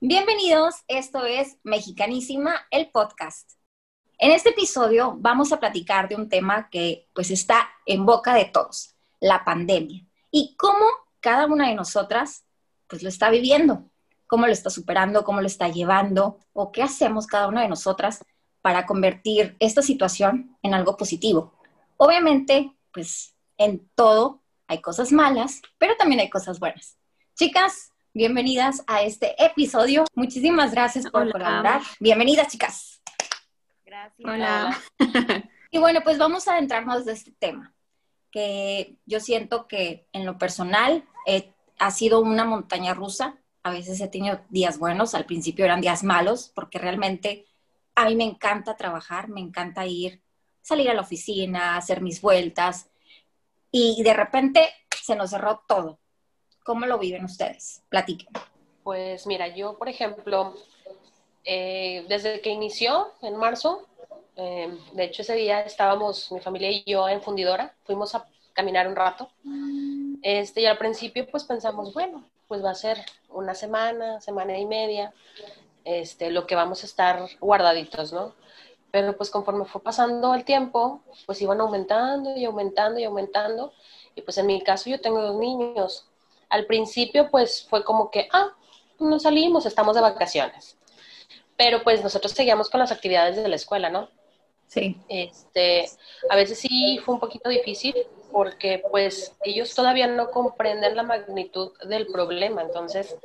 Bienvenidos, esto es Mexicanísima, el podcast. En este episodio vamos a platicar de un tema que pues está en boca de todos, la pandemia, y cómo cada una de nosotras pues lo está viviendo, cómo lo está superando, cómo lo está llevando, o qué hacemos cada una de nosotras para convertir esta situación en algo positivo. Obviamente, pues en todo hay cosas malas, pero también hay cosas buenas. Chicas, bienvenidas a este episodio. Muchísimas gracias por colaborar. Bienvenidas, chicas. Gracias. Hola. Y bueno, pues vamos a adentrarnos de este tema, que yo siento que en lo personal eh, ha sido una montaña rusa. A veces he tenido días buenos, al principio eran días malos, porque realmente a mí me encanta trabajar, me encanta ir, salir a la oficina, hacer mis vueltas, y de repente se nos cerró todo. ¿Cómo lo viven ustedes? Platiquen. Pues mira, yo, por ejemplo, eh, desde que inició en marzo, eh, de hecho ese día estábamos mi familia y yo en fundidora, fuimos a caminar un rato. Este, y al principio pues pensamos, bueno, pues va a ser una semana, semana y media, este, lo que vamos a estar guardaditos, ¿no? Pero pues conforme fue pasando el tiempo, pues iban aumentando y aumentando y aumentando. Y pues en mi caso yo tengo dos niños. Al principio pues fue como que, ah, no salimos, estamos de vacaciones. Pero pues nosotros seguíamos con las actividades de la escuela, ¿no? Sí. Este, a veces sí fue un poquito difícil porque pues ellos todavía no comprenden la magnitud del problema. Entonces,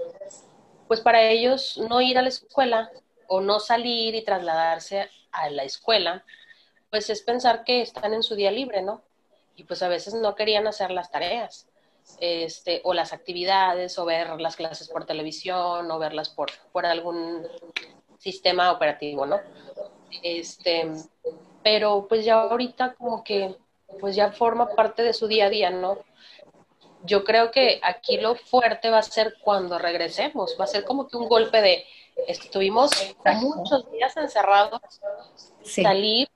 pues para ellos no ir a la escuela o no salir y trasladarse a la escuela, pues es pensar que están en su día libre, ¿no? Y pues a veces no querían hacer las tareas, este, o las actividades, o ver las clases por televisión, o verlas por, por algún sistema operativo, ¿no? Este, pero pues ya ahorita como que, pues ya forma parte de su día a día, ¿no? Yo creo que aquí lo fuerte va a ser cuando regresemos, va a ser como que un golpe de, estuvimos muchos días encerrados, salir,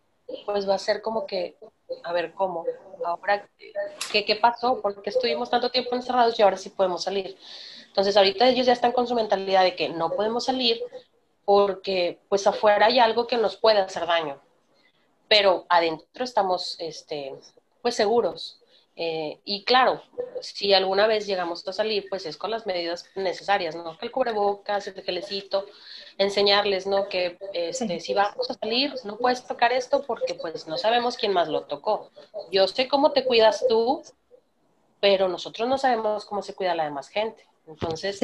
pues va a ser como que, a ver, ¿cómo? Ahora, ¿qué, ¿qué pasó? ¿Por qué estuvimos tanto tiempo encerrados y ahora sí podemos salir? Entonces, ahorita ellos ya están con su mentalidad de que no podemos salir porque pues afuera hay algo que nos puede hacer daño, pero adentro estamos, este, pues seguros. Eh, y claro, si alguna vez llegamos a salir, pues es con las medidas necesarias, ¿no? El cubrebocas, el gelecito, enseñarles, ¿no? Que este, si vamos a salir, no puedes tocar esto porque pues no sabemos quién más lo tocó. Yo sé cómo te cuidas tú, pero nosotros no sabemos cómo se cuida la demás gente. Entonces,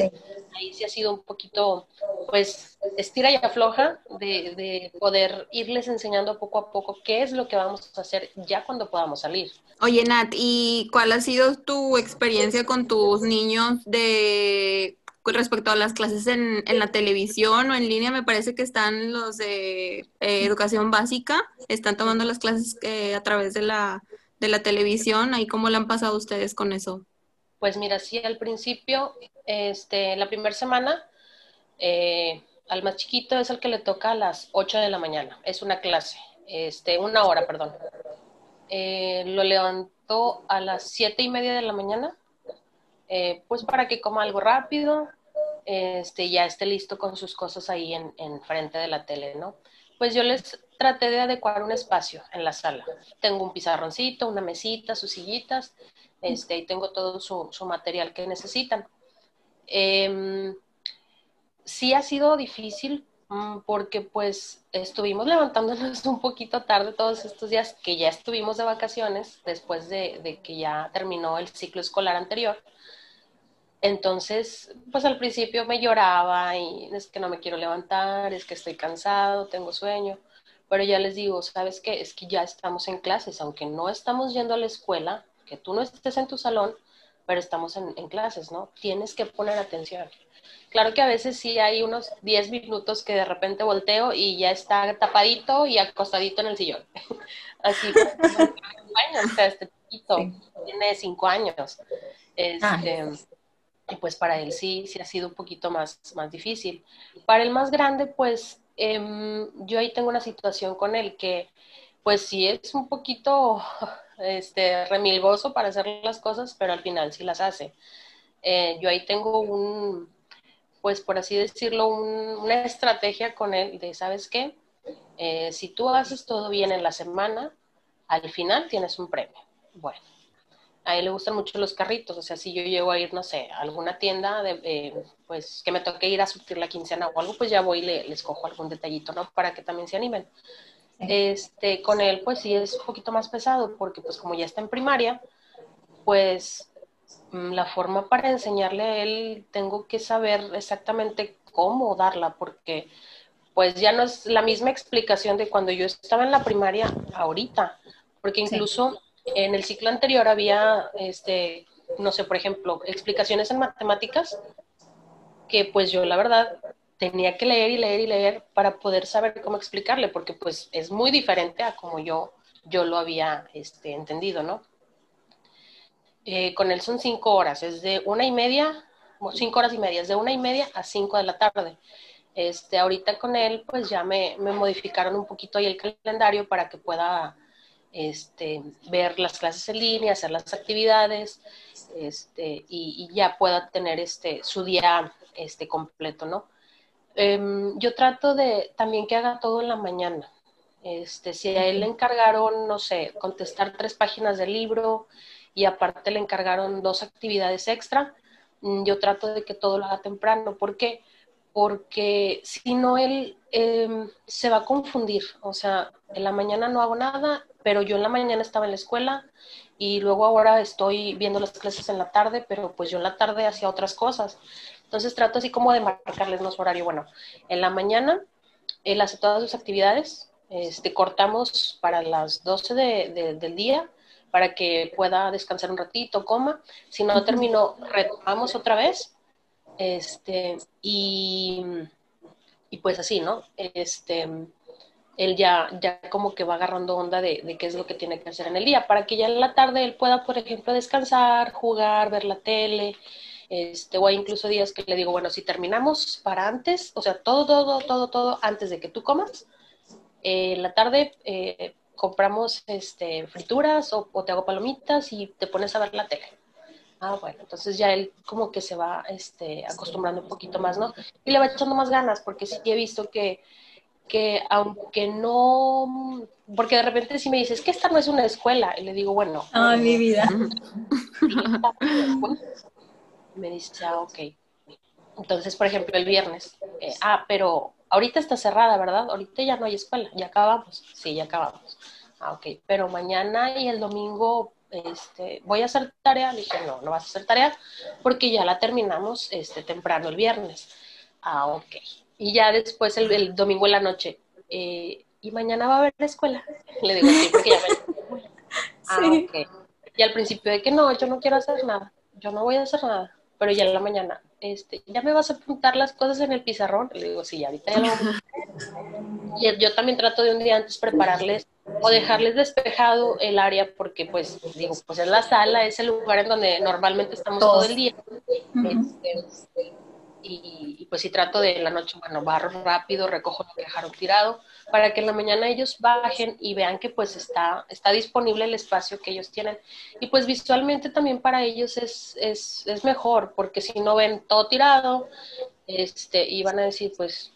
ahí sí ha sido un poquito, pues, estira y afloja de, de, poder irles enseñando poco a poco qué es lo que vamos a hacer ya cuando podamos salir. Oye, Nat, ¿y cuál ha sido tu experiencia con tus niños de respecto a las clases en, en la televisión o en línea? Me parece que están los de eh, educación básica, están tomando las clases eh, a través de la, de la televisión. ¿Ahí cómo le han pasado ustedes con eso? Pues mira, sí, al principio, este, la primera semana, eh, al más chiquito es el que le toca a las 8 de la mañana. Es una clase, este, una hora, perdón. Eh, lo levantó a las siete y media de la mañana, eh, pues para que coma algo rápido, este, ya esté listo con sus cosas ahí en, en frente de la tele, ¿no? Pues yo les traté de adecuar un espacio en la sala. Tengo un pizarroncito, una mesita, sus sillitas, este, y tengo todo su, material que necesitan. Em, sí ha sido difícil mm, porque pues estuvimos levantándonos un poquito tarde todos estos días que ya estuvimos de vacaciones después de, de que ya terminó el ciclo escolar anterior. Entonces, pues al principio me lloraba y es que no me quiero levantar, es que estoy cansado, tengo sueño, pero ya les digo, ¿sabes qué? Es que ya estamos en clases, aunque no estamos yendo a la escuela, que tú no estés en tu salón, pero estamos en, clases, ¿no? Tienes que poner atención. Claro que a veces sí hay unos 10 minutos que de repente volteo y ya está tapadito y acostadito en el sillón. Así, años, o sea, este chiquito tiene 5 años. Este, y pues para él sí, sí ha sido un poquito más, más difícil. Para el más grande, pues em, yo ahí tengo una situación con él que pues sí es un poquito este, remilgoso para hacer las cosas, pero al final sí las hace. Eh, yo ahí tengo un, pues por así decirlo, una estrategia con él de, ¿sabes qué? Eh, si tú haces todo bien en la semana, al final tienes un premio. Bueno, a él le gustan mucho los carritos, o sea, si yo llego a ir, no sé, a alguna tienda, de, eh, pues que me toque ir a surtir la quincena o algo, pues ya voy y le, les cojo algún detallito, ¿no? Para que también se animen. Este, con él, pues sí es un poquito más pesado, porque pues como ya está en primaria, pues mm, la forma para enseñarle a él, tengo que saber exactamente cómo darla, porque pues ya no es la misma explicación de cuando yo estaba en la primaria ahorita, porque incluso en el ciclo anterior había, este, no sé, por ejemplo, explicaciones en matemáticas que pues yo la verdad tenía que leer y leer y leer para poder saber cómo explicarle, porque pues es muy diferente a como yo, yo lo había este, entendido, ¿no? Eh, con él son cinco horas, es de una y media, cinco horas y media, es de una y media a cinco de la tarde. Este, ahorita con él, pues ya me, modificaron un poquito ahí el calendario para que pueda este, ver las clases en línea, hacer las actividades, este, y, ya pueda tener este, su día este, completo, ¿no? Em, yo trato de también que haga todo en la mañana. Este, si a él le encargaron, no sé, contestar tres páginas del libro y aparte le encargaron dos actividades extra, mm, yo trato de que todo lo haga temprano. ¿Por qué? Porque si no, él em, se va a confundir. O sea, en la mañana no hago nada, pero yo en la mañana estaba en la escuela y luego ahora estoy viendo las clases en la tarde, pero pues yo en la tarde hacía otras cosas. Entonces trato así como de marcarles más horario. Bueno, en la mañana él hace todas sus actividades, este, cortamos para las 12 del día para que pueda descansar un ratito, coma. Si no terminó, retomamos otra vez. Este, y, y pues así, ¿no? Este, él ya, ya como que va agarrando onda de, qué es lo que tiene que hacer en el día, para que ya en la tarde él pueda, por ejemplo, descansar, jugar, ver la tele, este, o hay incluso días que le digo, bueno, si terminamos para antes, o sea, todo, todo, todo, todo antes de que tú comas, en la tarde eh, compramos este, frituras o, te hago palomitas y te pones a ver la tele. Ah, bueno, entonces ya él como que se va este, acostumbrando un poquito más, ¿no? Y le va echando más ganas, porque sí he visto que que aunque no, porque de repente si me dices que esta no es una escuela, y le digo, bueno. Ah, mi vida. me dice, ah, ok. Entonces, por ejemplo, el viernes, eh, ah, pero ahorita está cerrada, ¿verdad? Ahorita ya no hay escuela, ya acabamos. Sí, ya acabamos. Ah, ok, pero mañana y el domingo este, voy a hacer tarea. Le dije, no, no vas a hacer tarea porque ya la terminamos este, temprano el viernes. Ah, ok. Y ya después el, domingo en la noche, eh, ¿y mañana va a haber la escuela? Le digo, sí, porque ya me... Ah, sí. Y al principio de que no, yo no quiero hacer nada, yo no voy a hacer nada, pero ya en la mañana, este, ¿ya me vas a apuntar las cosas en el pizarrón? Le digo, sí, ahorita ya lo Y yo también trato de un día antes prepararles o dejarles despejado el área porque pues digo, pues es la sala, es el lugar en donde normalmente estamos todo el día. este, y, pues si trato de la noche, bueno, barro rápido, recojo lo que dejaron tirado, para que en la mañana ellos bajen y vean que pues está, está disponible el espacio que ellos tienen. Y pues visualmente también para ellos es, es, es mejor, porque si no ven todo tirado, este, y van a decir, pues...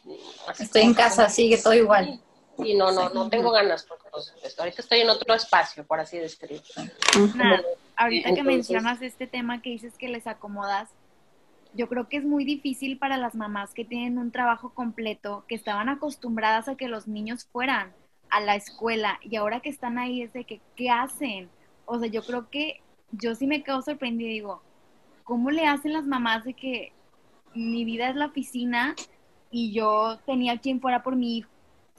Estoy en casa, sigue todo igual. Y no, no, no tengo ganas, porque pues, ahorita estoy en otro espacio, por así decirlo. ahorita que mencionas este tema que dices que les acomodas, yo creo que es muy difícil para las mamás que tienen un trabajo completo, que estaban acostumbradas a que los niños fueran a la escuela y ahora que están ahí es de que, ¿qué hacen? O sea, yo creo que yo sí me quedo sorprendida y digo, ¿cómo le hacen las mamás de que mi vida es la oficina y yo tenía quien fuera por mi hijo?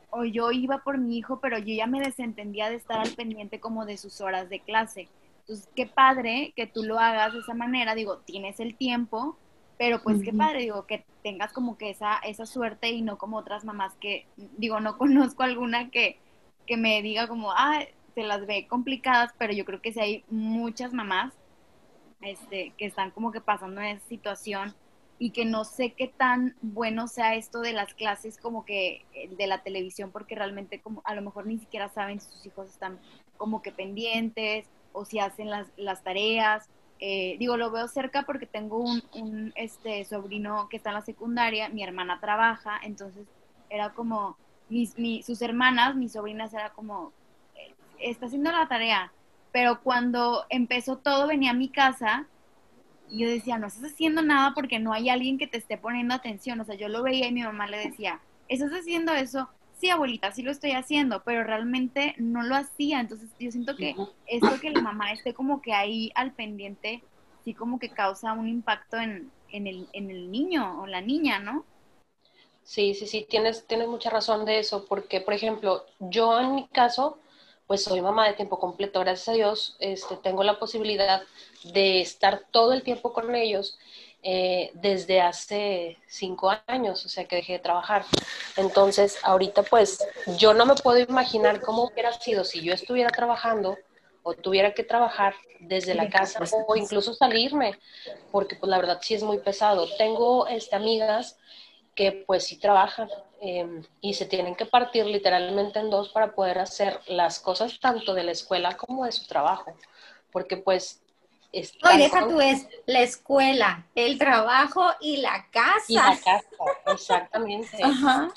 O yo iba por mi hijo, pero yo ya me desentendía de estar al pendiente como de sus horas de clase. Entonces, qué padre que tú lo hagas de esa manera. Digo, tienes el tiempo, pero pues qué padre, digo, que tengas como que esa, esa suerte y no como otras mamás que, digo, no conozco alguna que, que me diga como, ah, se las ve complicadas, pero yo creo que sí hay muchas mamás este, que están como que pasando en esa situación y que no sé qué tan bueno sea esto de las clases como que eh, de la televisión, porque realmente como a lo mejor ni siquiera saben si sus hijos están como que pendientes o si hacen las, las tareas eh, digo, lo veo cerca porque tengo un, un, este, sobrino que está en la secundaria, mi hermana trabaja, entonces era como, mis, mi, sus hermanas, mis sobrinas, era como, eh, está haciendo la tarea, pero cuando empezó todo venía a mi casa y yo decía, no estás haciendo nada porque no hay alguien que te esté poniendo atención, o sea, yo lo veía y mi mamá le decía, ¿estás haciendo eso? Sí, abuelita, sí lo estoy haciendo, pero realmente no lo hacía, entonces yo siento que esto que la mamá esté como que ahí al pendiente, sí como que causa un impacto en, en, el, en el niño o la niña, ¿no? Sí, sí, sí, tienes, tienes mucha razón de eso, porque, por ejemplo, yo en mi caso, pues soy mamá de tiempo completo, gracias a Dios, este, tengo la posibilidad de estar todo el tiempo con ellos eh, desde hace cinco años, o sea que dejé de trabajar. Entonces, ahorita pues yo no me puedo imaginar cómo hubiera sido si yo estuviera trabajando o tuviera que trabajar desde la casa o incluso salirme, porque pues la verdad sí es muy pesado. Tengo este, amigas que pues sí trabajan em, y se tienen que partir literalmente en dos para poder hacer las cosas tanto de la escuela como de su trabajo, porque pues... No, deja tú es la escuela, el trabajo y la casa. Y la casa, exactamente. Ajá.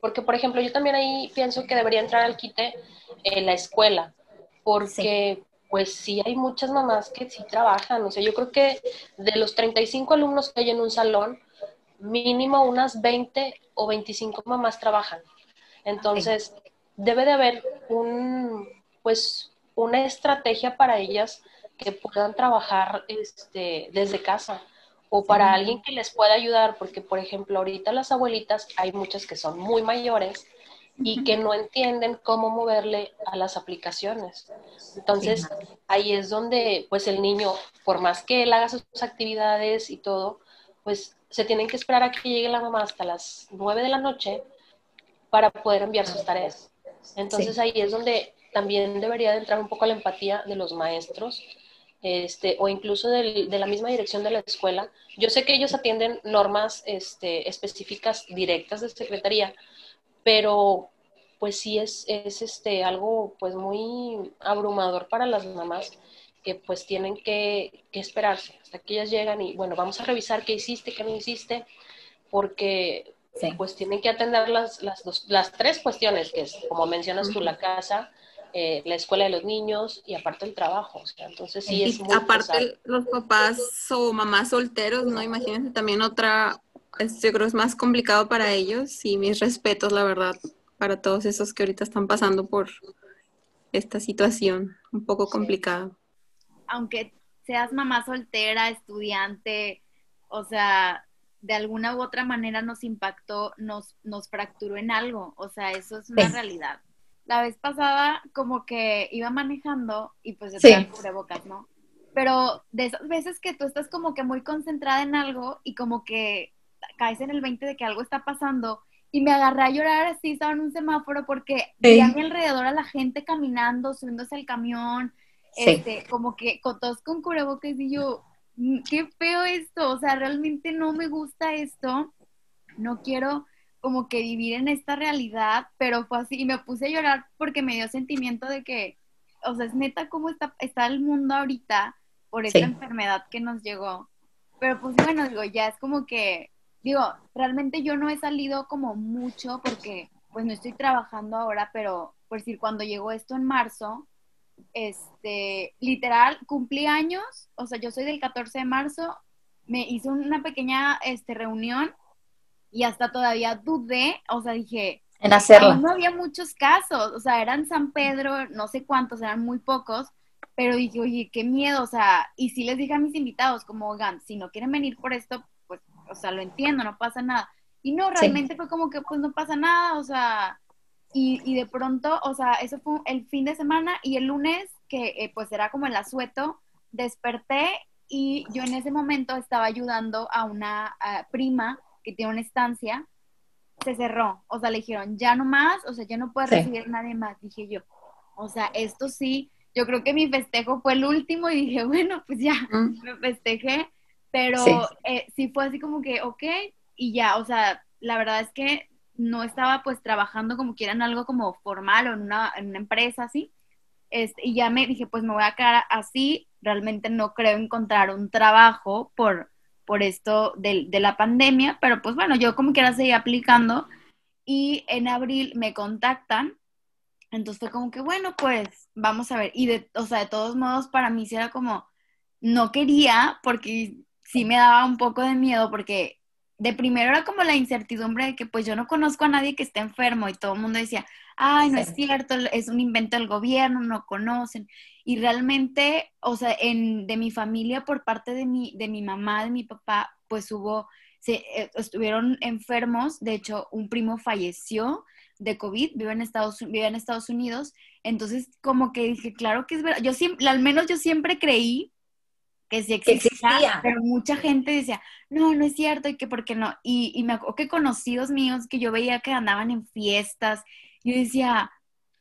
Porque, por ejemplo, yo también ahí pienso que debería entrar al quite en la escuela, porque pues sí hay muchas mamás que sí trabajan. O sea, yo creo que de los 35 alumnos que hay en un salón, mínimo unas 20 o 25 mamás trabajan. Entonces, debe de haber un, pues, una estrategia para ellas que puedan trabajar este, desde casa o para alguien que les pueda ayudar, porque por ejemplo ahorita las abuelitas hay muchas que son muy mayores y que no entienden cómo moverle a las aplicaciones. Entonces ahí es donde pues el niño, por más que él haga sus actividades y todo, pues se tienen que esperar a que llegue la mamá hasta las 9 de la noche para poder enviar sus tareas. Entonces ahí es donde también debería de entrar un poco la empatía de los maestros este, o incluso de la misma dirección de la escuela. Yo sé que ellos atienden normas este, específicas directas de secretaría, pero pues sí es, es este, algo pues muy abrumador para las mamás que pues tienen que, esperarse hasta que ellas llegan y bueno, vamos a revisar qué hiciste, qué no hiciste, porque pues tienen que atender las, las, las tres cuestiones, que es, como mencionas tú, la casa, eh, la escuela de los niños y aparte el trabajo. O sea, entonces sí es muy Aparte los papás o mamás solteros, ¿no? Imagínense también otra, yo creo es más complicado para ellos y mis respetos, la verdad, para todos esos que ahorita están pasando por esta situación un poco complicada aunque seas mamá soltera, estudiante, o sea, de alguna u otra manera nos impactó, nos, nos fracturó en algo, o sea, eso es una realidad. La vez pasada como que iba manejando y pues estaba cubrebocas, ¿no? Pero de esas veces que tú estás como que muy concentrada en algo y como que caes en el 20 de que algo está pasando y me agarré a llorar así, estaba en un semáforo porque vi a mi alrededor a la gente caminando, subiéndose al camión, este, como que con todos con cubrebocas y yo, mm, qué feo esto, o sea, realmente no me gusta esto, no quiero como que vivir en esta realidad, pero fue así y me puse a llorar porque me dio sentimiento de que, o sea, es neta cómo está, está el mundo ahorita por esta enfermedad que nos llegó. Pero pues bueno, digo, ya es como que, digo, realmente yo no he salido como mucho porque pues no estoy trabajando ahora, pero por decir, cuando llegó esto en marzo, este, literal, cumplí años, o sea, yo soy del 14 de marzo, me hice una pequeña este, reunión y hasta todavía dudé, o sea, dije, en hacerlo. No había muchos casos, o sea, eran San Pedro, no sé cuántos, eran muy pocos, pero dije, oye, qué miedo, o sea, y sí les dije a mis invitados, como, oigan, si no quieren venir por esto, pues, o sea, lo entiendo, no pasa nada. Y no, realmente fue como que, pues, no pasa nada, o sea, y, y, de pronto, o sea, eso fue el fin de semana y el lunes, que eh, pues era como el asueto, desperté y yo en ese momento estaba ayudando a una prima que tiene una estancia, se cerró, o sea, le dijeron, ya no más, o sea, ya no puede recibir a nadie más, dije yo, o sea, esto sí, yo creo que mi festejo fue el último y dije, bueno, pues ya, mm. me festejé, pero sí. Eh, sí fue así como que, ok, y ya, o sea, la verdad es que no estaba pues trabajando como quieran algo como formal o en una, en una empresa así. este, y ya me dije, pues me voy a quedar así, realmente no creo encontrar un trabajo por, por esto de, de la pandemia, pero pues bueno, yo como quiera seguir aplicando y en abril me contactan, entonces fue como que, bueno, pues vamos a ver, y de, o sea, de todos modos para mí sí era como, no quería, porque sí me daba un poco de miedo, porque de primero era como la incertidumbre de que pues yo no conozco a nadie que esté enfermo y todo el mundo decía, ay, no es cierto, es un invento del gobierno, no conocen. Y realmente, o sea, en, de mi familia, por parte de mi, de mi mamá, de mi papá, pues hubo, se, eh, estuvieron enfermos, de hecho, un primo falleció de COVID, vive en Estados, vive en Estados Unidos, entonces como que dije, claro que es verdad, yo siempre, al menos yo siempre creí que sí existía, pero mucha gente decía, no, no es cierto, y que por qué no. Y, y me acuerdo que conocidos míos que yo veía que andaban en fiestas, yo decía,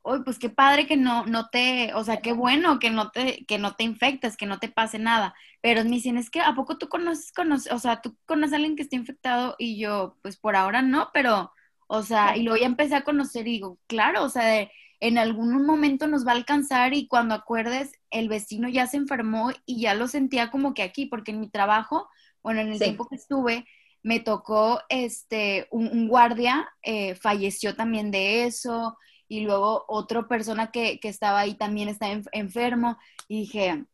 uy, pues qué padre que no, no te, o sea, qué bueno que no te, que no te infectes, que no te pase nada. Pero me dicen, es que ¿a poco tú conoces, conoces, o sea, tú conoces a alguien que esté infectado? Y yo, pues por ahora no, pero, o sea, y luego ya empecé a conocer y digo, claro, o sea, de, en algún momento nos va a alcanzar y cuando acuerdes, el vecino ya se enfermó y ya lo sentía como que aquí, porque en mi trabajo, bueno, en el tiempo que estuve, me tocó este, un, guardia, eh, falleció también de eso, y luego otra persona que, estaba ahí también está enfermo, y dije,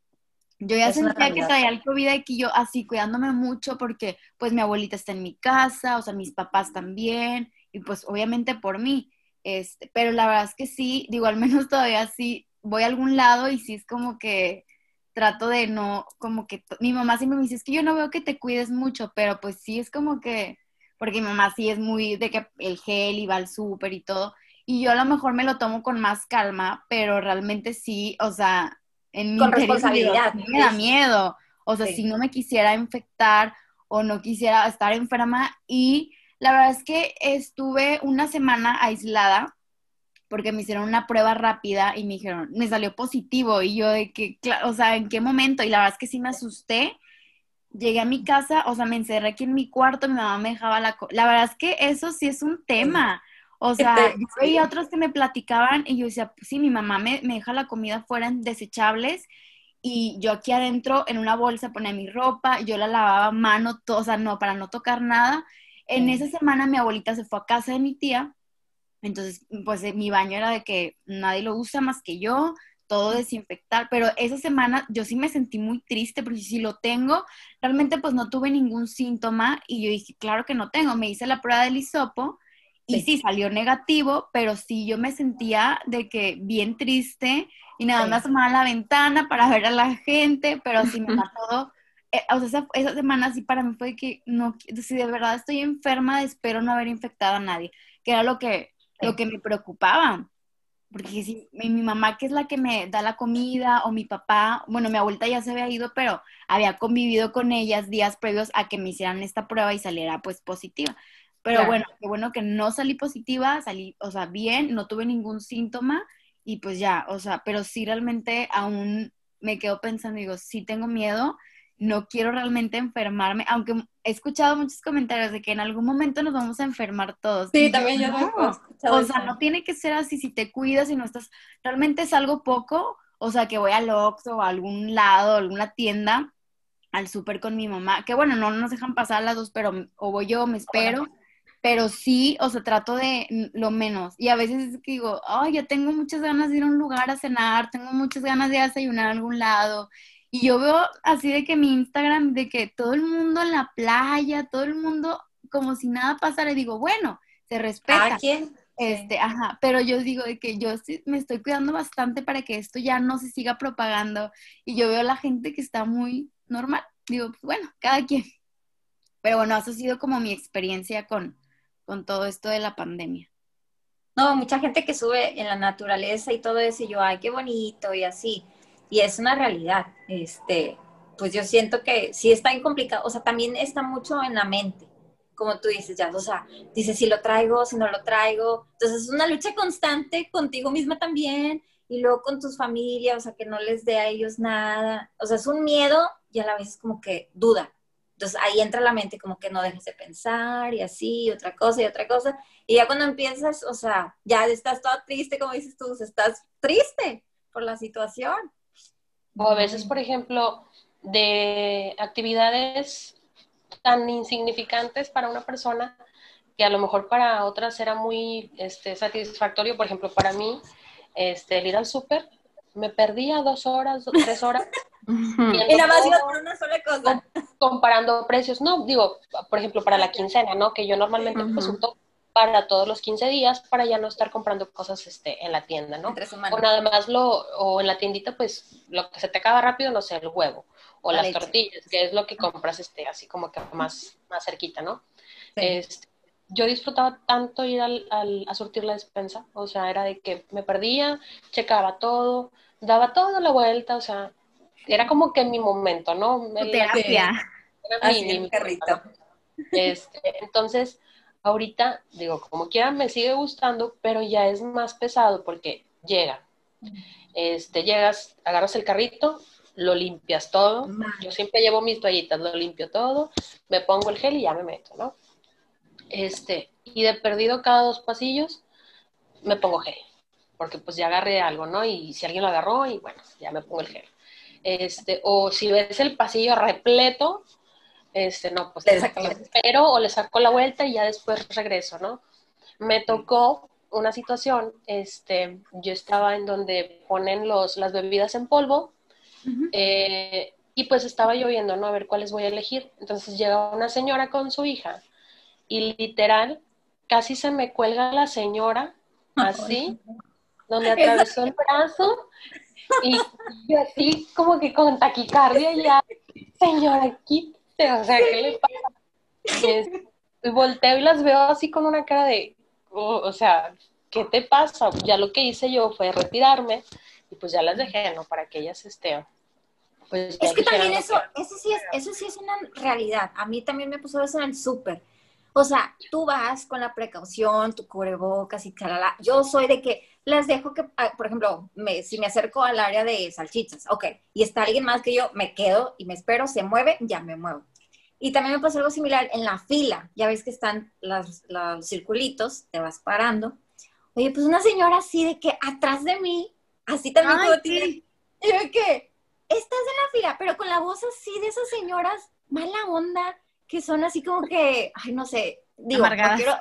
yo ya sentía que traía el COVID aquí, yo así cuidándome mucho porque pues mi abuelita está en mi casa, o sea, mis papás también, y pues obviamente por mí. Este, pero la verdad es que sí, digo, al menos todavía sí voy a algún lado y sí es como que trato de no, como que mi mamá siempre me dice, es que yo no veo que te cuides mucho, pero pues sí es como que, porque mi mamá sí es muy de que el gel y va al súper y todo, y yo a lo mejor me lo tomo con más calma, pero realmente sí, o sea, en mi con responsabilidad me da miedo, o sea, si no me quisiera infectar o no quisiera estar enferma y la verdad es que estuve una semana aislada porque me hicieron una prueba rápida y me dijeron, me salió positivo y yo de que, o sea, ¿en qué momento? Y la verdad es que sí me asusté. Llegué a mi casa, o sea, me encerré aquí en mi cuarto, mi mamá me dejaba la... La verdad es que eso sí es un tema. O sea, yo veía otros que me platicaban y yo decía, pues sí, mi mamá me, me deja la comida fuera en desechables y yo aquí adentro en una bolsa ponía mi ropa, yo la lavaba mano, todo, o sea, no, para no tocar nada. En esa semana mi abuelita se fue a casa de mi tía, entonces pues eh, mi baño era de que nadie lo usa más que yo, todo desinfectar, pero esa semana yo sí me sentí muy triste porque si lo tengo, realmente pues no tuve ningún síntoma y yo dije, claro que no tengo, me hice la prueba del hisopo y sí. salió negativo, pero sí yo me sentía de que bien triste y nada más asomaba a la ventana para ver a la gente, pero sí me todo eh, o sea, esa, semana sí para mí fue que no, si de verdad estoy enferma, espero no haber infectado a nadie, que era lo que, lo que me preocupaba. Porque si mi, mamá, que es la que me da la comida, o mi papá, bueno, mi abuelita ya se había ido, pero había convivido con ellas días previos a que me hicieran esta prueba y saliera pues positiva. Pero bueno, qué bueno que no salí positiva, salí, o sea, bien, no tuve ningún síntoma y pues ya, o sea, pero sí realmente aún me quedo pensando, digo, sí tengo miedo, no quiero realmente enfermarme, aunque he escuchado muchos comentarios de que en algún momento nos vamos a enfermar todos. Sí, también yo no, he escuchado O sea, no tiene que ser así, si te cuidas y no estás, realmente es algo poco, o sea, que voy al Oxxo o a algún lado, a alguna tienda, al súper con mi mamá, que bueno, no nos dejan pasar las dos, pero o voy yo, me espero, pero sí, o sea, trato de lo menos. Y a veces es que digo, ay, ya tengo muchas ganas de ir a un lugar a cenar, tengo muchas ganas de desayunar a algún lado, y yo veo así de que mi Instagram, de que todo el mundo en la playa, todo el mundo como si nada pasara, y digo, bueno, se respeta. quién? Este, ajá, pero yo digo de que yo sí me estoy cuidando bastante para que esto ya no se siga propagando. Y yo veo a la gente que está muy normal. Digo, pues bueno, cada quien. Pero bueno, eso ha sido como mi experiencia con, con todo esto de la pandemia. No, mucha gente que sube en la naturaleza y todo eso, y yo, ay, qué bonito, y así y es una realidad. Este, pues yo siento que sí está bien complicado, o sea, también está mucho en la mente, como tú dices, ya, o sea, dices si lo traigo, si no lo traigo. Entonces es una lucha constante contigo misma también y luego con tus familias, o sea, que no les dé a ellos nada. O sea, es un miedo y a la vez como que duda. Entonces ahí entra la mente como que no dejes de pensar y así, y otra cosa y otra cosa. Y ya cuando empiezas, o sea, ya estás toda triste, como dices tú, estás triste por la situación. O a veces, por ejemplo, de actividades tan insignificantes para una persona que a lo mejor para otras era muy este, satisfactorio. Por ejemplo, para mí, este, el ir al súper, me perdía dos horas, tres horas. y nada más iba por una sola cosa. Comparando precios. No, digo, por ejemplo, para la quincena, ¿no? Que yo normalmente uh para todos los 15 días para ya no estar comprando cosas este, en la tienda, ¿no? O nada más lo, o en la tiendita, pues lo que se te acaba rápido, no sé, el huevo o las tortillas, que es lo que compras este, así como que más, más cerquita, ¿no? Este, yo disfrutaba tanto ir al, a surtir la despensa, o sea, era de que me perdía, checaba todo, daba toda la vuelta, o sea, era como que mi momento, ¿no? terapia. Era mi, mi, carrito. Este, entonces, ahorita, digo, como quiera, me sigue gustando, pero ya es más pesado porque llega. Este, llegas, agarras el carrito, lo limpias todo. Yo siempre llevo mis toallitas, lo limpio todo, me pongo el gel y ya me meto, ¿no? Este, y de perdido cada dos pasillos, me pongo gel, porque pues ya agarré algo, ¿no? Y si alguien lo agarró, y bueno, ya me pongo el gel. Este, o si ves el pasillo repleto, este, no, pues espero o le saco la vuelta y ya después regreso, ¿no? Me tocó una situación, este, yo estaba en donde ponen los, las bebidas en polvo eh, y pues estaba lloviendo, ¿no? A ver cuáles voy a elegir. Entonces llega una señora con su hija y literal casi se me cuelga la señora así, donde atravesó el brazo y, así como que con taquicardia ya, señora, aquí o sea, ¿qué le pasa? Y volteo y las veo así con una cara de, oh, o sea, ¿qué te pasa? Ya lo que hice yo fue retirarme y pues ya las dejé, ¿no? Para que ellas estén. Pues es que también eso, eso sí es, eso sí es una realidad. A mí también me pasó eso en el súper. O sea, tú vas con la precaución, tu cubrebocas y calala. Yo soy de que las dejo que, ah, por ejemplo, me, si me acerco al área de salchichas, ok, y está alguien más que yo, me quedo y me espero, se mueve, ya me muevo. Y también me pasó algo similar en la fila. Ya ves que están los, los circulitos, te vas parando. Oye, pues una señora así de que atrás de mí, así también como tiene. Y yo que, estás en la fila, pero con la voz así de esas señoras, mala onda, que son así como que, ay, no sé, digo, no quiero,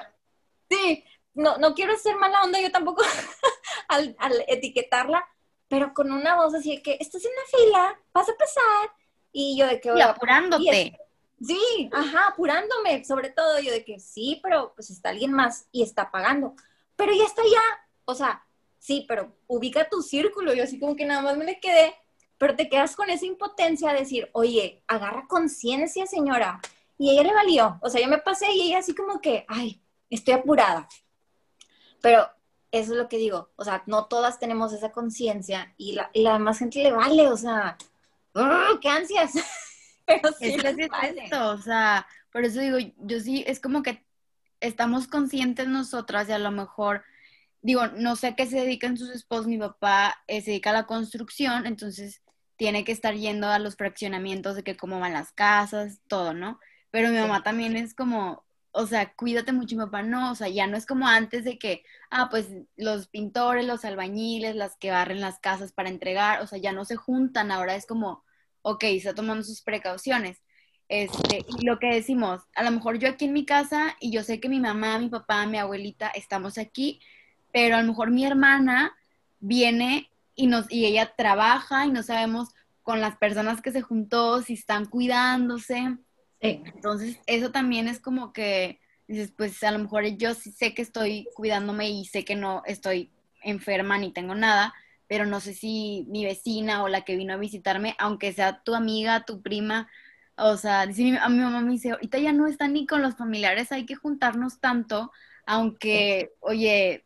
sí, no, no quiero ser mala onda yo tampoco al, etiquetarla, pero con una voz así de que, estás en la fila, vas a pasar, y yo de que... Y apurándote. sí, ajá, apurándome, sobre todo yo de que sí, pero pues está alguien más y está pagando, pero ya está ya, o sea, sí, pero ubica tu círculo, yo así como que nada más me le quedé, pero te quedas con esa impotencia de decir, oye, agarra conciencia, señora, y ella le valió. O sea, yo me pasé y ella así como que, ay, estoy apurada. Pero eso es lo que digo. O sea, no todas tenemos esa conciencia y la, y la demás gente le vale. O sea, ¡qué ansias! Pero sí es, esto, o sea, por eso digo, yo sí, es como que estamos conscientes nosotras y a lo mejor, digo, no sé a qué se dedican sus esposos, mi papá eh, se dedica a la construcción, entonces tiene que estar yendo a los fraccionamientos de que cómo van las casas, todo, ¿no? Pero mi mamá también es como, o sea, cuídate mucho, mi papá no, o sea, ya no es como antes de que, ah, pues los pintores, los albañiles, las que barren las casas para entregar, o sea, ya no se juntan, ahora es como, ok, está tomando sus precauciones. Este, y lo que decimos, a lo mejor yo aquí en mi casa y yo sé que mi mamá, mi papá, mi abuelita estamos aquí, pero a lo mejor mi hermana viene y nos y ella trabaja y no sabemos con las personas que se juntó si están cuidándose entonces, eso también es como que dices, pues a lo mejor yo sí sé que estoy cuidándome y sé que no estoy enferma ni tengo nada, pero no sé si mi vecina o la que vino a visitarme, aunque sea tu amiga, tu prima, o sea, dice, a mi mamá me dice, ahorita ya no está ni con los familiares, hay que juntarnos tanto, aunque, oye,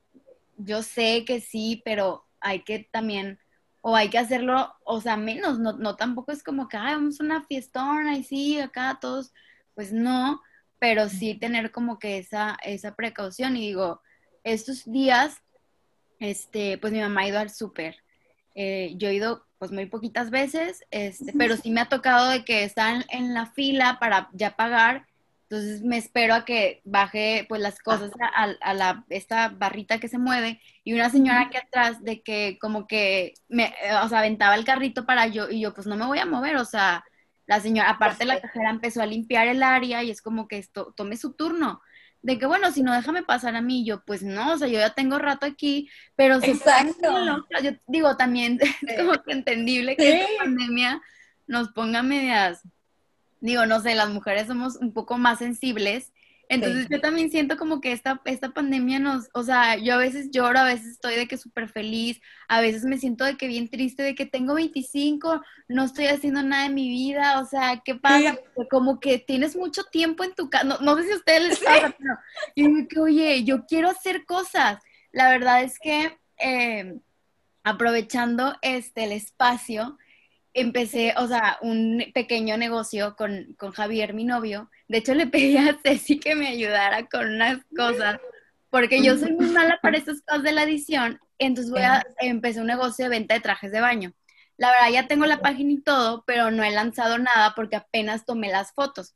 yo sé que sí, pero hay que también o hay que hacerlo, o sea, menos, no, no tampoco es como que, ay, vamos a una fiestona y sí, acá todos, pues no, pero sí tener como que esa, esa precaución y digo, estos días, este, pues mi mamá ha ido al súper, eh, yo he ido pues muy poquitas veces, este, pero sí me ha tocado de que están en la fila para ya pagar, Entonces me espero a que baje pues las cosas a, a la, esta barrita que se mueve y una señora aquí atrás de que como que me, o sea, aventaba el carrito para yo y yo pues no me voy a mover, o sea, la señora, aparte la cajera empezó a limpiar el área y es como que esto, tome su turno. De que bueno, si no, déjame pasar a mí. yo, pues no, o sea, yo ya tengo rato aquí, pero se Exacto. Yo digo, también es como que entendible que esta pandemia nos ponga medias digo, no sé, las mujeres somos un poco más sensibles. Entonces yo también siento como que esta, esta pandemia nos, o sea, yo a veces lloro, a veces estoy de que súper feliz, a veces me siento de que bien triste, de que tengo 25, no estoy haciendo nada en mi vida, o sea, ¿qué pasa? Como que tienes mucho tiempo en tu casa, no, sé si a ustedes les pasa, pero yo digo que, oye, yo quiero hacer cosas. La verdad es que eh, aprovechando este, el espacio, empecé, o sea, un pequeño negocio con, con, Javier, mi novio. De hecho, le pedí a Ceci que me ayudara con unas cosas, porque yo soy muy mala para esas cosas de la edición. Entonces voy a empezar un negocio de venta de trajes de baño. La verdad, ya tengo la página y todo, pero no he lanzado nada porque apenas tomé las fotos.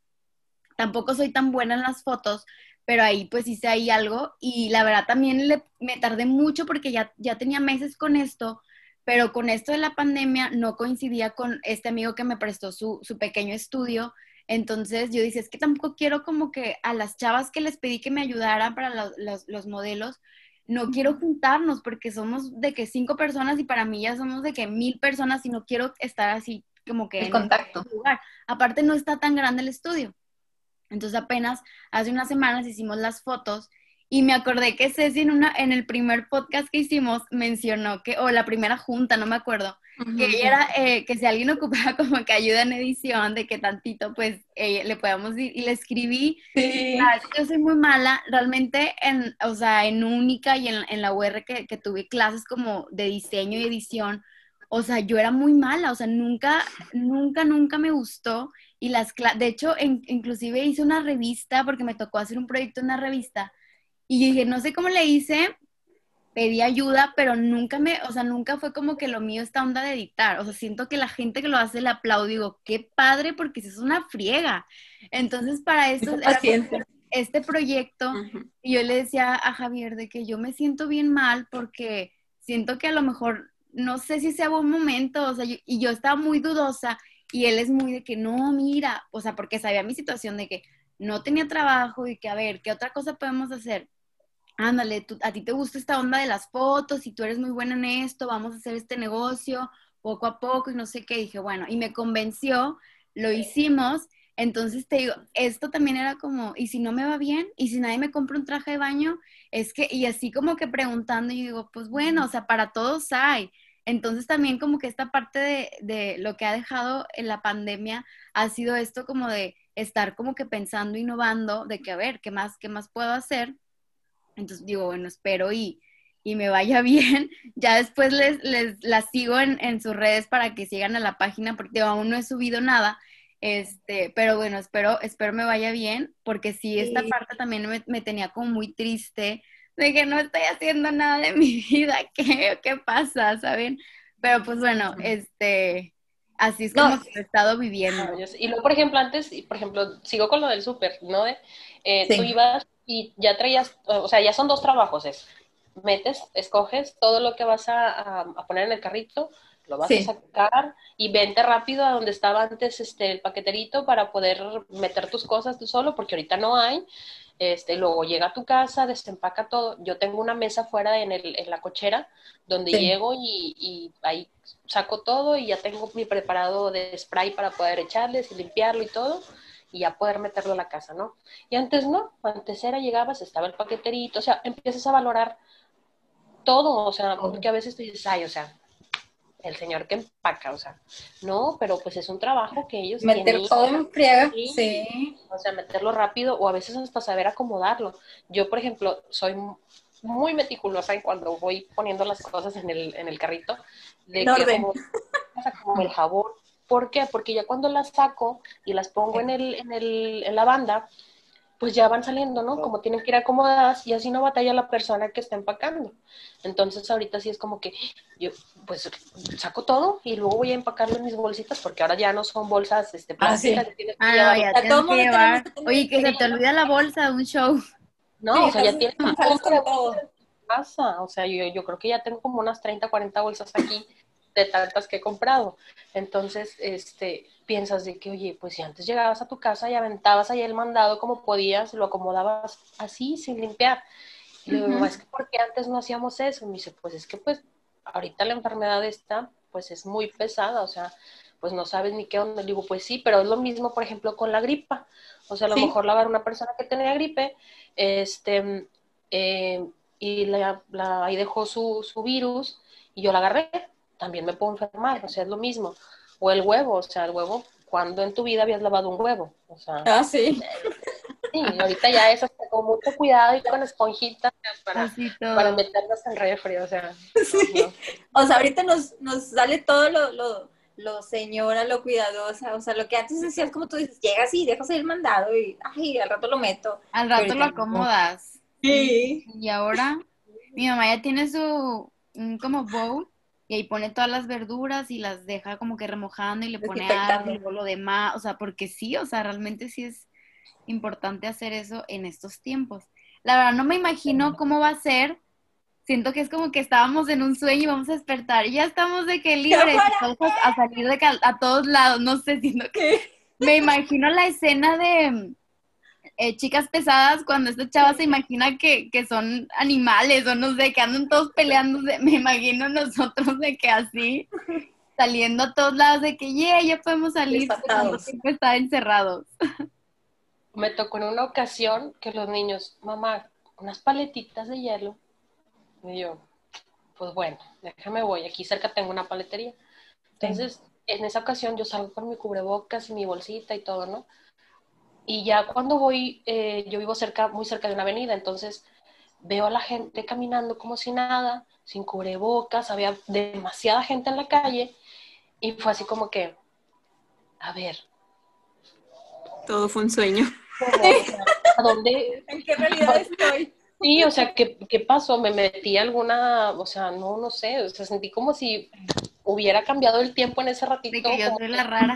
Tampoco soy tan buena en las fotos, pero ahí pues hice ahí algo y la verdad también le, me tardé mucho porque ya, ya tenía meses con esto, pero con esto de la pandemia no coincidía con este amigo que me prestó su, pequeño estudio. Entonces yo dije, es que tampoco quiero como que a las chavas que les pedí que me ayudaran para los, modelos, no quiero juntarnos porque somos de que cinco personas y para mí ya somos de que mil personas y no quiero estar así como que en contacto. lugar. Aparte no está tan grande el estudio. Entonces apenas hace unas semanas hicimos las fotos y me acordé que Ceci en, una, en el primer podcast que hicimos mencionó que, o la primera junta, no me acuerdo, que ella era, eh, que si alguien ocupaba como que ayuda en edición, de que tantito, pues eh, le podamos ir. Y le escribí, sí. yo soy muy mala, realmente, en, o sea, en Única y en, en la UR que, que tuve clases como de diseño y edición, o sea, yo era muy mala, o sea, nunca, nunca, nunca me gustó. Y las de hecho, inclusive hice una revista, porque me tocó hacer un proyecto en una revista, y dije, no sé cómo le hice, pedí ayuda, pero nunca me, o sea, nunca fue como que lo mío esta onda de editar. O sea, siento que la gente que lo hace le aplaudo, digo, qué padre, porque es una friega. Entonces, para eso este proyecto, y yo le decía a Javier de que yo me siento bien mal porque siento que a lo mejor, no sé si sea buen momento, o sea, y yo estaba muy dudosa, y él es muy de que no, mira, o sea, porque sabía mi situación de que no tenía trabajo y que, a ver, ¿qué otra cosa podemos hacer? Ándale, a ti te gusta esta onda de las fotos y tú eres muy buena en esto, vamos a hacer este negocio poco a poco y no sé qué. Dije, bueno, y me convenció, lo hicimos. Entonces te digo, esto también era como, ¿y si no me va bien? ¿Y si nadie me compra un traje de baño? Es que, y así como que preguntando, y digo, pues bueno, o sea, para todos hay. Entonces también como que esta parte de, de lo que ha dejado en la pandemia ha sido esto como de estar como que pensando, innovando, de que a ver, ¿qué más, qué más puedo hacer? Entonces digo, bueno, espero y, me vaya bien. Ya después les, les las sigo en, sus redes para que sigan a la página, porque aún no he subido nada. Este, pero bueno, espero, espero me vaya bien, porque sí, esta parte también me, tenía como muy triste de que no estoy haciendo nada de mi vida, ¿qué, qué pasa? ¿Saben? Pero pues bueno, este, así es como he estado viviendo. Y luego, por ejemplo, antes, por ejemplo, sigo con lo del súper, ¿no? De, eh, Tú ibas y ya traías, o sea, ya son dos trabajos, es metes, escoges todo lo que vas a, poner en el carrito, lo vas a sacar y vente rápido a donde estaba antes este, el paqueterito para poder meter tus cosas tú solo, porque ahorita no hay. Este, luego llega a tu casa, desempaca todo. Yo tengo una mesa fuera en, el, en la cochera donde llego y, y, ahí saco todo y ya tengo mi preparado de spray para poder echarles y limpiarlo y todo y ya poder meterlo a la casa, ¿no? Y antes no, antes era, llegabas, estaba el paqueterito, o sea, empiezas a valorar todo, o sea, porque a veces tú dices, ay, o sea, el señor que empaca, o sea, no, pero pues es un trabajo que ellos Meter todo en friega, sí. O sea, meterlo rápido o a veces hasta saber acomodarlo. Yo, por ejemplo, soy muy meticulosa en cuando voy poniendo las cosas en el, en el carrito, de que como el jabón, ¿Por qué? Porque ya cuando las saco y las pongo en, el, en, el, en la banda, pues ya van saliendo, ¿no? Como tienen que ir acomodadas y así no batalla la persona que está empacando. Entonces ahorita sí es como que yo pues saco todo y luego voy a empacarlo en mis bolsitas porque ahora ya no son bolsas este, plásticas. Ah, ah ya tienes que llevar. Oye, que se te olvida la bolsa de un show. No, o sea, ya tienes todo. Casa. O sea, yo, yo creo que ya tengo como unas 30, 40 bolsas aquí de tantas que he comprado. Entonces, este, piensas de que, oye, pues si antes llegabas a tu casa y aventabas ahí el mandado como podías, lo acomodabas así, sin limpiar. Y le digo, es que ¿por qué antes no hacíamos eso? Y me dice, pues es que pues ahorita la enfermedad está, pues es muy pesada, o sea, pues no sabes ni qué onda. Le digo, pues sí, pero es lo mismo, por ejemplo, con la gripa. O sea, a lo mejor lavar una persona que tenía gripe, este, eh, y la, ahí dejó su, su virus y yo la agarré, también me puedo enfermar, o sea, es lo mismo. O el huevo, o sea, el huevo, cuando en tu vida habías lavado un huevo? O sea, ah, sí. Sí, ahorita ya es con mucho cuidado y con esponjitas para, para meterlas en refri, o sea. Sí. O sea, ahorita nos, nos sale todo lo, lo, lo, señora, lo cuidadosa, o sea, lo que antes decías, como tú dices, llegas y dejas el mandado y, ay, al rato lo meto. Al rato lo acomodas. Sí. Y ahora, mi mamá ya tiene su, como bowl y ahí pone todas las verduras y las deja como que remojando y le pone algo y lo demás, o sea, porque sí, o sea, realmente sí es importante hacer eso en estos tiempos. La verdad no me imagino cómo va a ser. Siento que es como que estábamos en un sueño y vamos a despertar y ya estamos de que libres, a, salir de a, todos lados, no sé, siento que me imagino la escena de eh, chicas pesadas cuando esta chava se imagina que, son animales o no sé, que andan todos peleando, me imagino nosotros de que así, saliendo a todos lados de que, yeah, ya podemos salir, siempre estar encerrados. Me tocó en una ocasión que los niños, mamá, unas paletitas de hielo, y yo, pues bueno, déjame voy, aquí cerca tengo una paletería. Entonces, en esa ocasión yo salgo con mi cubrebocas y mi bolsita y todo, ¿no? Y ya cuando voy, eh, yo vivo cerca, muy cerca de una avenida, entonces veo a la gente caminando como si nada, sin cubrebocas, había demasiada gente en la calle y fue así como que, a ver. Todo fue un sueño. ¿A dónde? ¿En qué realidad estoy? Sí, o sea, ¿qué, ¿qué, pasó? Me metí alguna, o sea, no, no sé, o sea, sentí como si hubiera cambiado el tiempo en ese ratito. que yo soy la rara.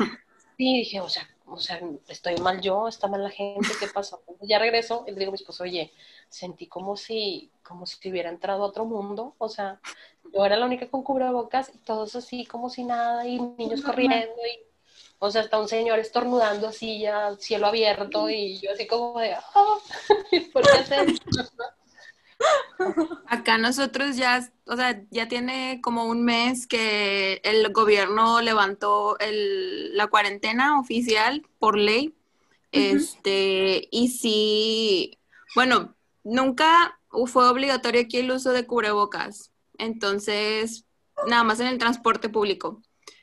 Sí, dije, o sea, o sea, estoy mal yo, está mal la gente, ¿qué pasó? ya regreso y le digo a mi esposo, oye, sentí como si, como si hubiera entrado a otro mundo, o sea, yo era la única con cubrebocas y todos así como si nada, y niños corriendo, y, o sea, hasta un señor estornudando así ya, cielo abierto, y yo así como de, oh, ¿por qué hacer Acá nosotros ya, o sea, ya tiene como un mes que el gobierno levantó la cuarentena oficial por ley. Este, y sí, bueno, nunca fue obligatorio aquí el uso de cubrebocas. Entonces, nada más en el transporte público.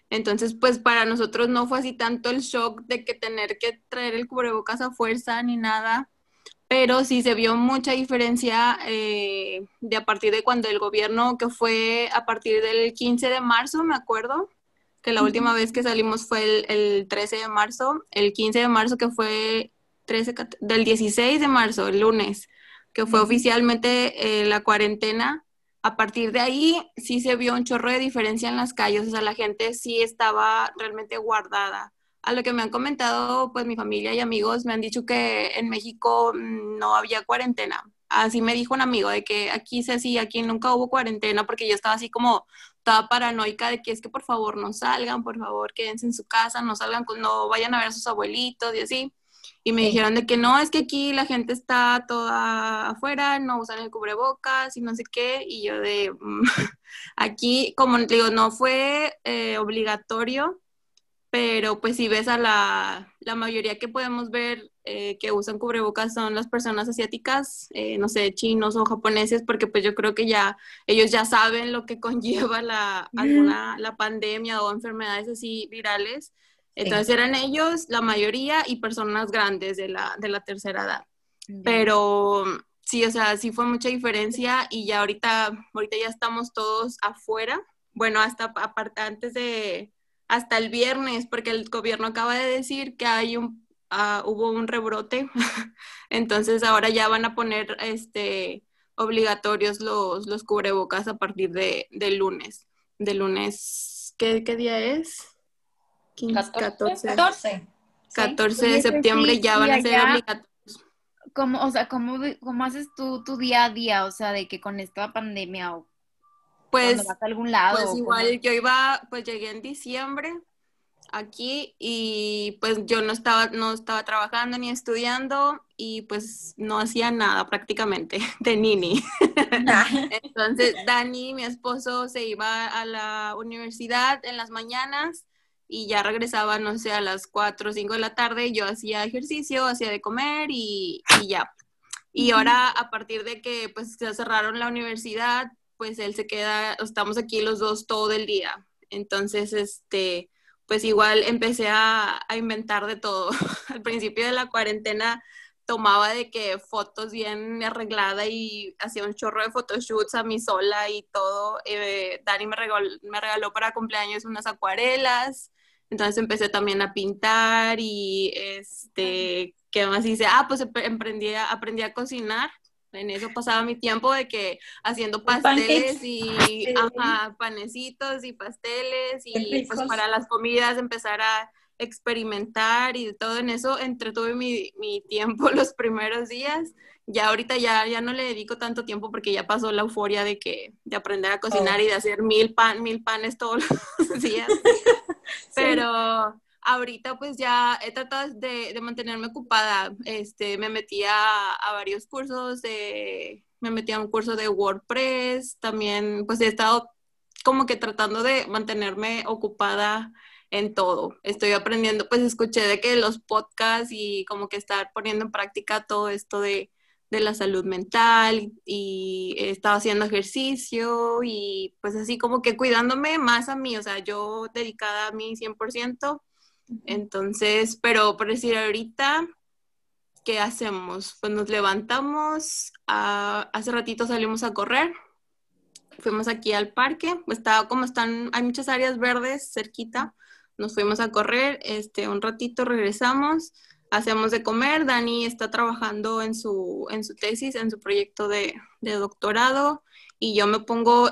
Entonces, pues para nosotros no fue así tanto el shock de que tener que traer el cubrebocas a fuerza ni nada pero sí se vio mucha diferencia eh, de a partir de cuando el gobierno, que fue a partir del 15 de marzo, me acuerdo, que la última vez que salimos fue el, 13 de marzo, el 15 de marzo que fue 13, del 16 de marzo, el lunes, que fue oficialmente eh, la cuarentena. A partir de ahí sí se vio un chorro de diferencia en las calles, o sea, la gente sí estaba realmente guardada a lo que me han comentado, pues mi familia y amigos me han dicho que en México no había cuarentena. Así me dijo un amigo de que aquí sí, aquí nunca hubo cuarentena porque yo estaba así como toda paranoica de que es que por favor no salgan, por favor quédense en su casa, no salgan, no vayan a ver a sus abuelitos y así. Y me dijeron de que no, es que aquí la gente está toda afuera, no usan el cubrebocas y no sé qué. Y yo de, aquí, como digo, no fue eh, obligatorio, pero pues si ves a la, la mayoría que podemos ver eh, que usan cubrebocas son las personas asiáticas, eh, no sé, chinos o japoneses, porque pues yo creo que ya ellos ya saben lo que conlleva la, alguna, la pandemia o enfermedades así virales. Entonces eran ellos, la mayoría, y personas grandes de la, de la tercera edad. Pero sí, o sea, sí fue mucha diferencia y ya ahorita, ahorita ya estamos todos afuera. Bueno, hasta aparte antes de, hasta el viernes, porque el gobierno acaba de decir que hay un, ah, hubo un rebrote, entonces ahora ya van a poner este obligatorios los, los cubrebocas a partir de, lunes. De lunes, ¿qué, día es? 14. 14. de septiembre ya van a ser obligatorios. ¿Cómo, o sea, cómo, cómo haces tú tu día a día? O sea, de que con esta pandemia o pues, vas a algún lado. Pues igual yo iba, pues llegué en diciembre aquí y pues yo no estaba, no estaba trabajando ni estudiando y pues no hacía nada prácticamente de nini. Entonces Dani, mi esposo, se iba a la universidad en las mañanas y ya regresaba, no sé, a las 4 o 5 de la tarde, yo hacía ejercicio, hacía de comer y, y ya. Y ahora a partir de que pues se cerraron la universidad, pues él se queda, estamos aquí los dos todo el día. Entonces, este, pues igual empecé a, inventar de todo. Al principio de la cuarentena tomaba de que fotos bien arreglada y hacía un chorro de photoshoots a mí sola y todo. Eh, Dani me regaló, me regaló para cumpleaños unas acuarelas. Entonces empecé también a pintar y este, ¿qué más hice? Ah, pues aprendí aprendí a cocinar en eso pasaba mi tiempo de que haciendo pasteles y panecitos y pasteles y pues para las comidas empezar a experimentar y todo en eso entretuve mi, mi tiempo los primeros días. Ya ahorita ya, ya no le dedico tanto tiempo porque ya pasó la euforia de que de aprender a cocinar oh. y de hacer mil pan, mil panes todos los días. Pero ahorita pues ya he tratado de, mantenerme ocupada. Este, me metí a, varios cursos, de, me metí a un curso de WordPress, también pues he estado como que tratando de mantenerme ocupada en todo. Estoy aprendiendo, pues escuché de que los podcasts y como que estar poniendo en práctica todo esto de, de la salud mental y he estado haciendo ejercicio y pues así como que cuidándome más a mí, o sea, yo dedicada a mí 100%, entonces, pero por decir ahorita, ¿qué hacemos? Pues nos levantamos, ah, hace ratito salimos a correr, fuimos aquí al parque, estaba como están, hay muchas áreas verdes cerquita, nos fuimos a correr, este, un ratito regresamos, hacemos de comer, Dani está trabajando en su, en su tesis, en su proyecto de, doctorado, y yo me pongo,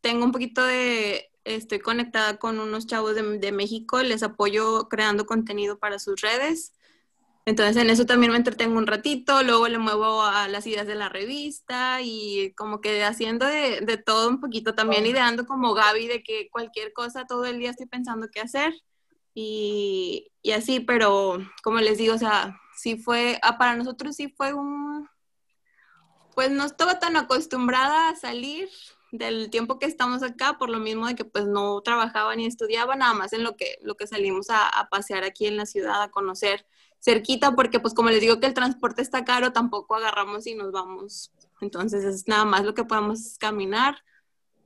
tengo un poquito de estoy conectada con unos chavos de, México, les apoyo creando contenido para sus redes. Entonces en eso también me entretengo un ratito, luego le muevo a las ideas de la revista y como que haciendo de, todo un poquito, también oh. ideando como Gaby de que cualquier cosa todo el día estoy pensando qué hacer y, y así, pero como les digo, o sea, sí fue, ah, para nosotros sí fue un, pues no estaba tan acostumbrada a salir, del tiempo que estamos acá, por lo mismo de que pues no trabajaba ni estudiaba, nada más en lo que, lo que salimos a, pasear aquí en la ciudad, a conocer cerquita, porque pues como les digo que el transporte está caro, tampoco agarramos y nos vamos. Entonces es nada más lo que podemos caminar.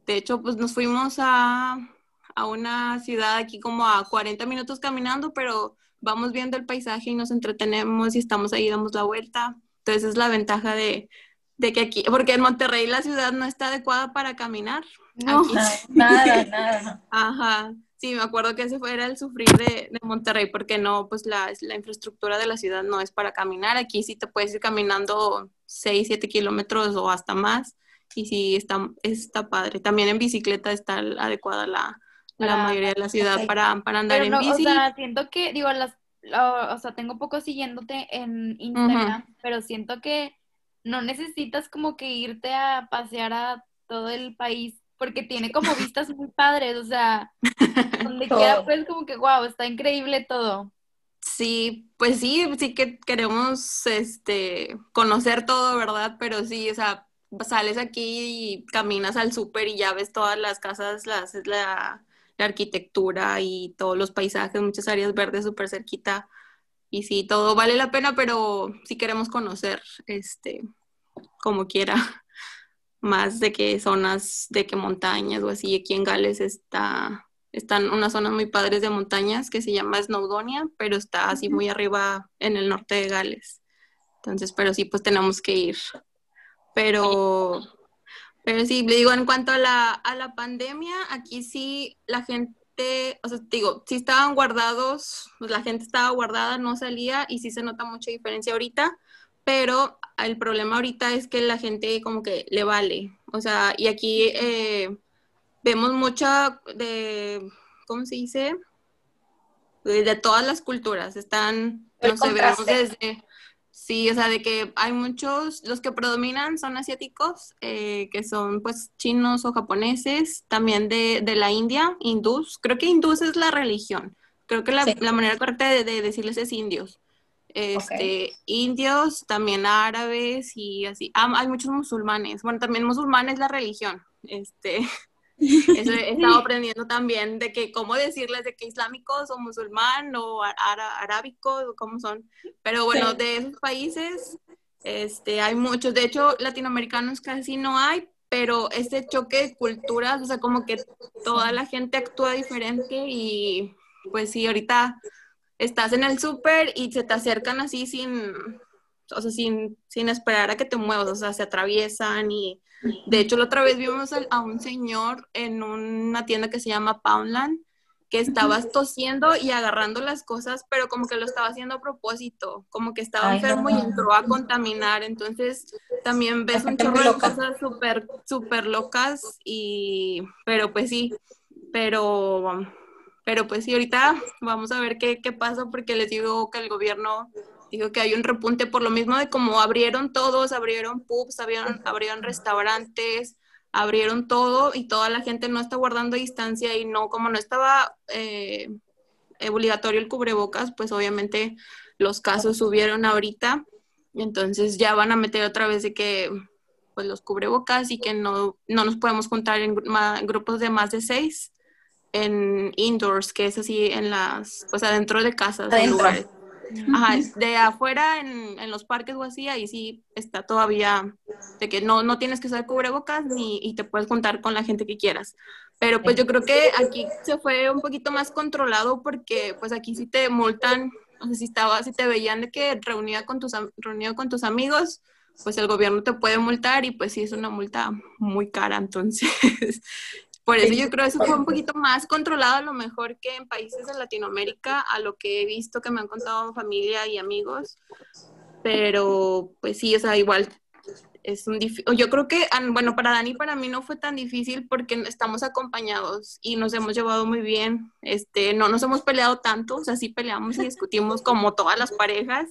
De hecho, pues nos fuimos a, a una ciudad aquí como a 40 minutos caminando, pero vamos viendo el paisaje y nos entretenemos y estamos ahí, damos la vuelta. Entonces es la ventaja de, de que aquí, porque en Monterrey la ciudad no está adecuada para caminar. No, nada, nada. Ajá. Sí, me acuerdo que ese fue era el sufrir de, Monterrey, porque no, pues la, la, infraestructura de la ciudad no es para caminar. Aquí sí te puedes ir caminando 6, 7 kilómetros o hasta más. Y sí, está, está padre. También en bicicleta está adecuada la, la mayoría de la ciudad para, para, andar en bici. O sea, siento que, digo, las, o sea, tengo poco siguiéndote en Instagram, pero siento que no necesitas como que irte a pasear a todo el país porque tiene como vistas muy padres, o sea, donde quiera pues como que wow, está increíble todo. Sí, pues sí, sí que queremos este conocer todo, ¿verdad? Pero sí, o sea, sales aquí y caminas al súper y ya ves todas las casas, las, la, la arquitectura y todos los paisajes, muchas áreas verdes súper cerquita y sí, todo vale la pena, pero si queremos conocer, este, como quiera, más de que zonas, de que montañas o así. Aquí en Gales está, están unas zonas muy padres de montañas que se llama Snowdonia, pero está así muy arriba en el norte de Gales. Entonces, pero sí, pues tenemos que ir. Pero, pero sí, le digo, en cuanto a la, a la pandemia, aquí sí la gente gente, o sea, digo, sí estaban guardados, pues la gente estaba guardada, no salía y sí se nota mucha diferencia ahorita, pero el problema ahorita es que la gente como que le vale, o sea, y aquí eh, vemos mucha de, ¿cómo se dice? De, todas las culturas, están, no sé, vemos desde Sí, o sea, de que hay muchos, los que predominan son asiáticos, eh, que son pues chinos o japoneses, también de, de, la India, hindús. Creo que hindús es la religión. Creo que la, la manera correcta de, de, decirles es indios. Este, indios, también árabes y así. Ah, hay muchos musulmanes. Bueno, también musulmanes la religión. Este, eso he estado aprendiendo también de que cómo decirles de que islámicos o musulmán o arábicos o cómo son. Pero bueno, de esos países este, hay muchos. De hecho, latinoamericanos casi no hay, pero este choque de culturas, o sea, como que toda la gente actúa diferente y pues sí, ahorita estás en el súper y se te acercan así sin, o sea, sin, sin esperar a que te muevas, o sea, se atraviesan y de hecho, la otra vez vimos a un señor en una tienda que se llama Poundland que estaba tosiendo y agarrando las cosas, pero como que lo estaba haciendo a propósito, como que estaba enfermo y entró a contaminar. Entonces, también ves un chorro de cosas súper, súper locas y, pero pues sí, pero, pero pues sí, ahorita vamos a ver qué, qué pasa porque les digo que el gobierno dijo que hay un repunte por lo mismo de como abrieron todos, abrieron pubs, abrieron, abrieron restaurantes, abrieron todo y toda la gente no está guardando distancia y no, como no estaba eh, obligatorio el cubrebocas, pues obviamente los casos subieron ahorita, entonces ya van a meter otra vez de que pues los cubrebocas y que no, no nos podemos juntar en grupos de más de seis en indoors, que es así en las, pues adentro de casas, en lugares. Ajá, de afuera en, en, los parques o así, ahí sí está todavía de que no, no tienes que usar cubrebocas ni, y te puedes juntar con la gente que quieras. Pero pues yo creo que aquí se fue un poquito más controlado porque pues aquí sí te multan, o sea, si, estaba, si te veían de que reunida con tus, reunido con tus amigos, pues el gobierno te puede multar y pues sí es una multa muy cara, entonces Por eso yo creo que eso fue un poquito más controlado a lo mejor que en países de Latinoamérica, a lo que he visto que me han contado familia y amigos. Pero pues sí, o sea, igual es un yo creo que bueno para Dani y para mí no fue tan difícil porque estamos acompañados y nos hemos llevado muy bien este no nos hemos peleado tanto o sea sí peleamos y discutimos como todas las parejas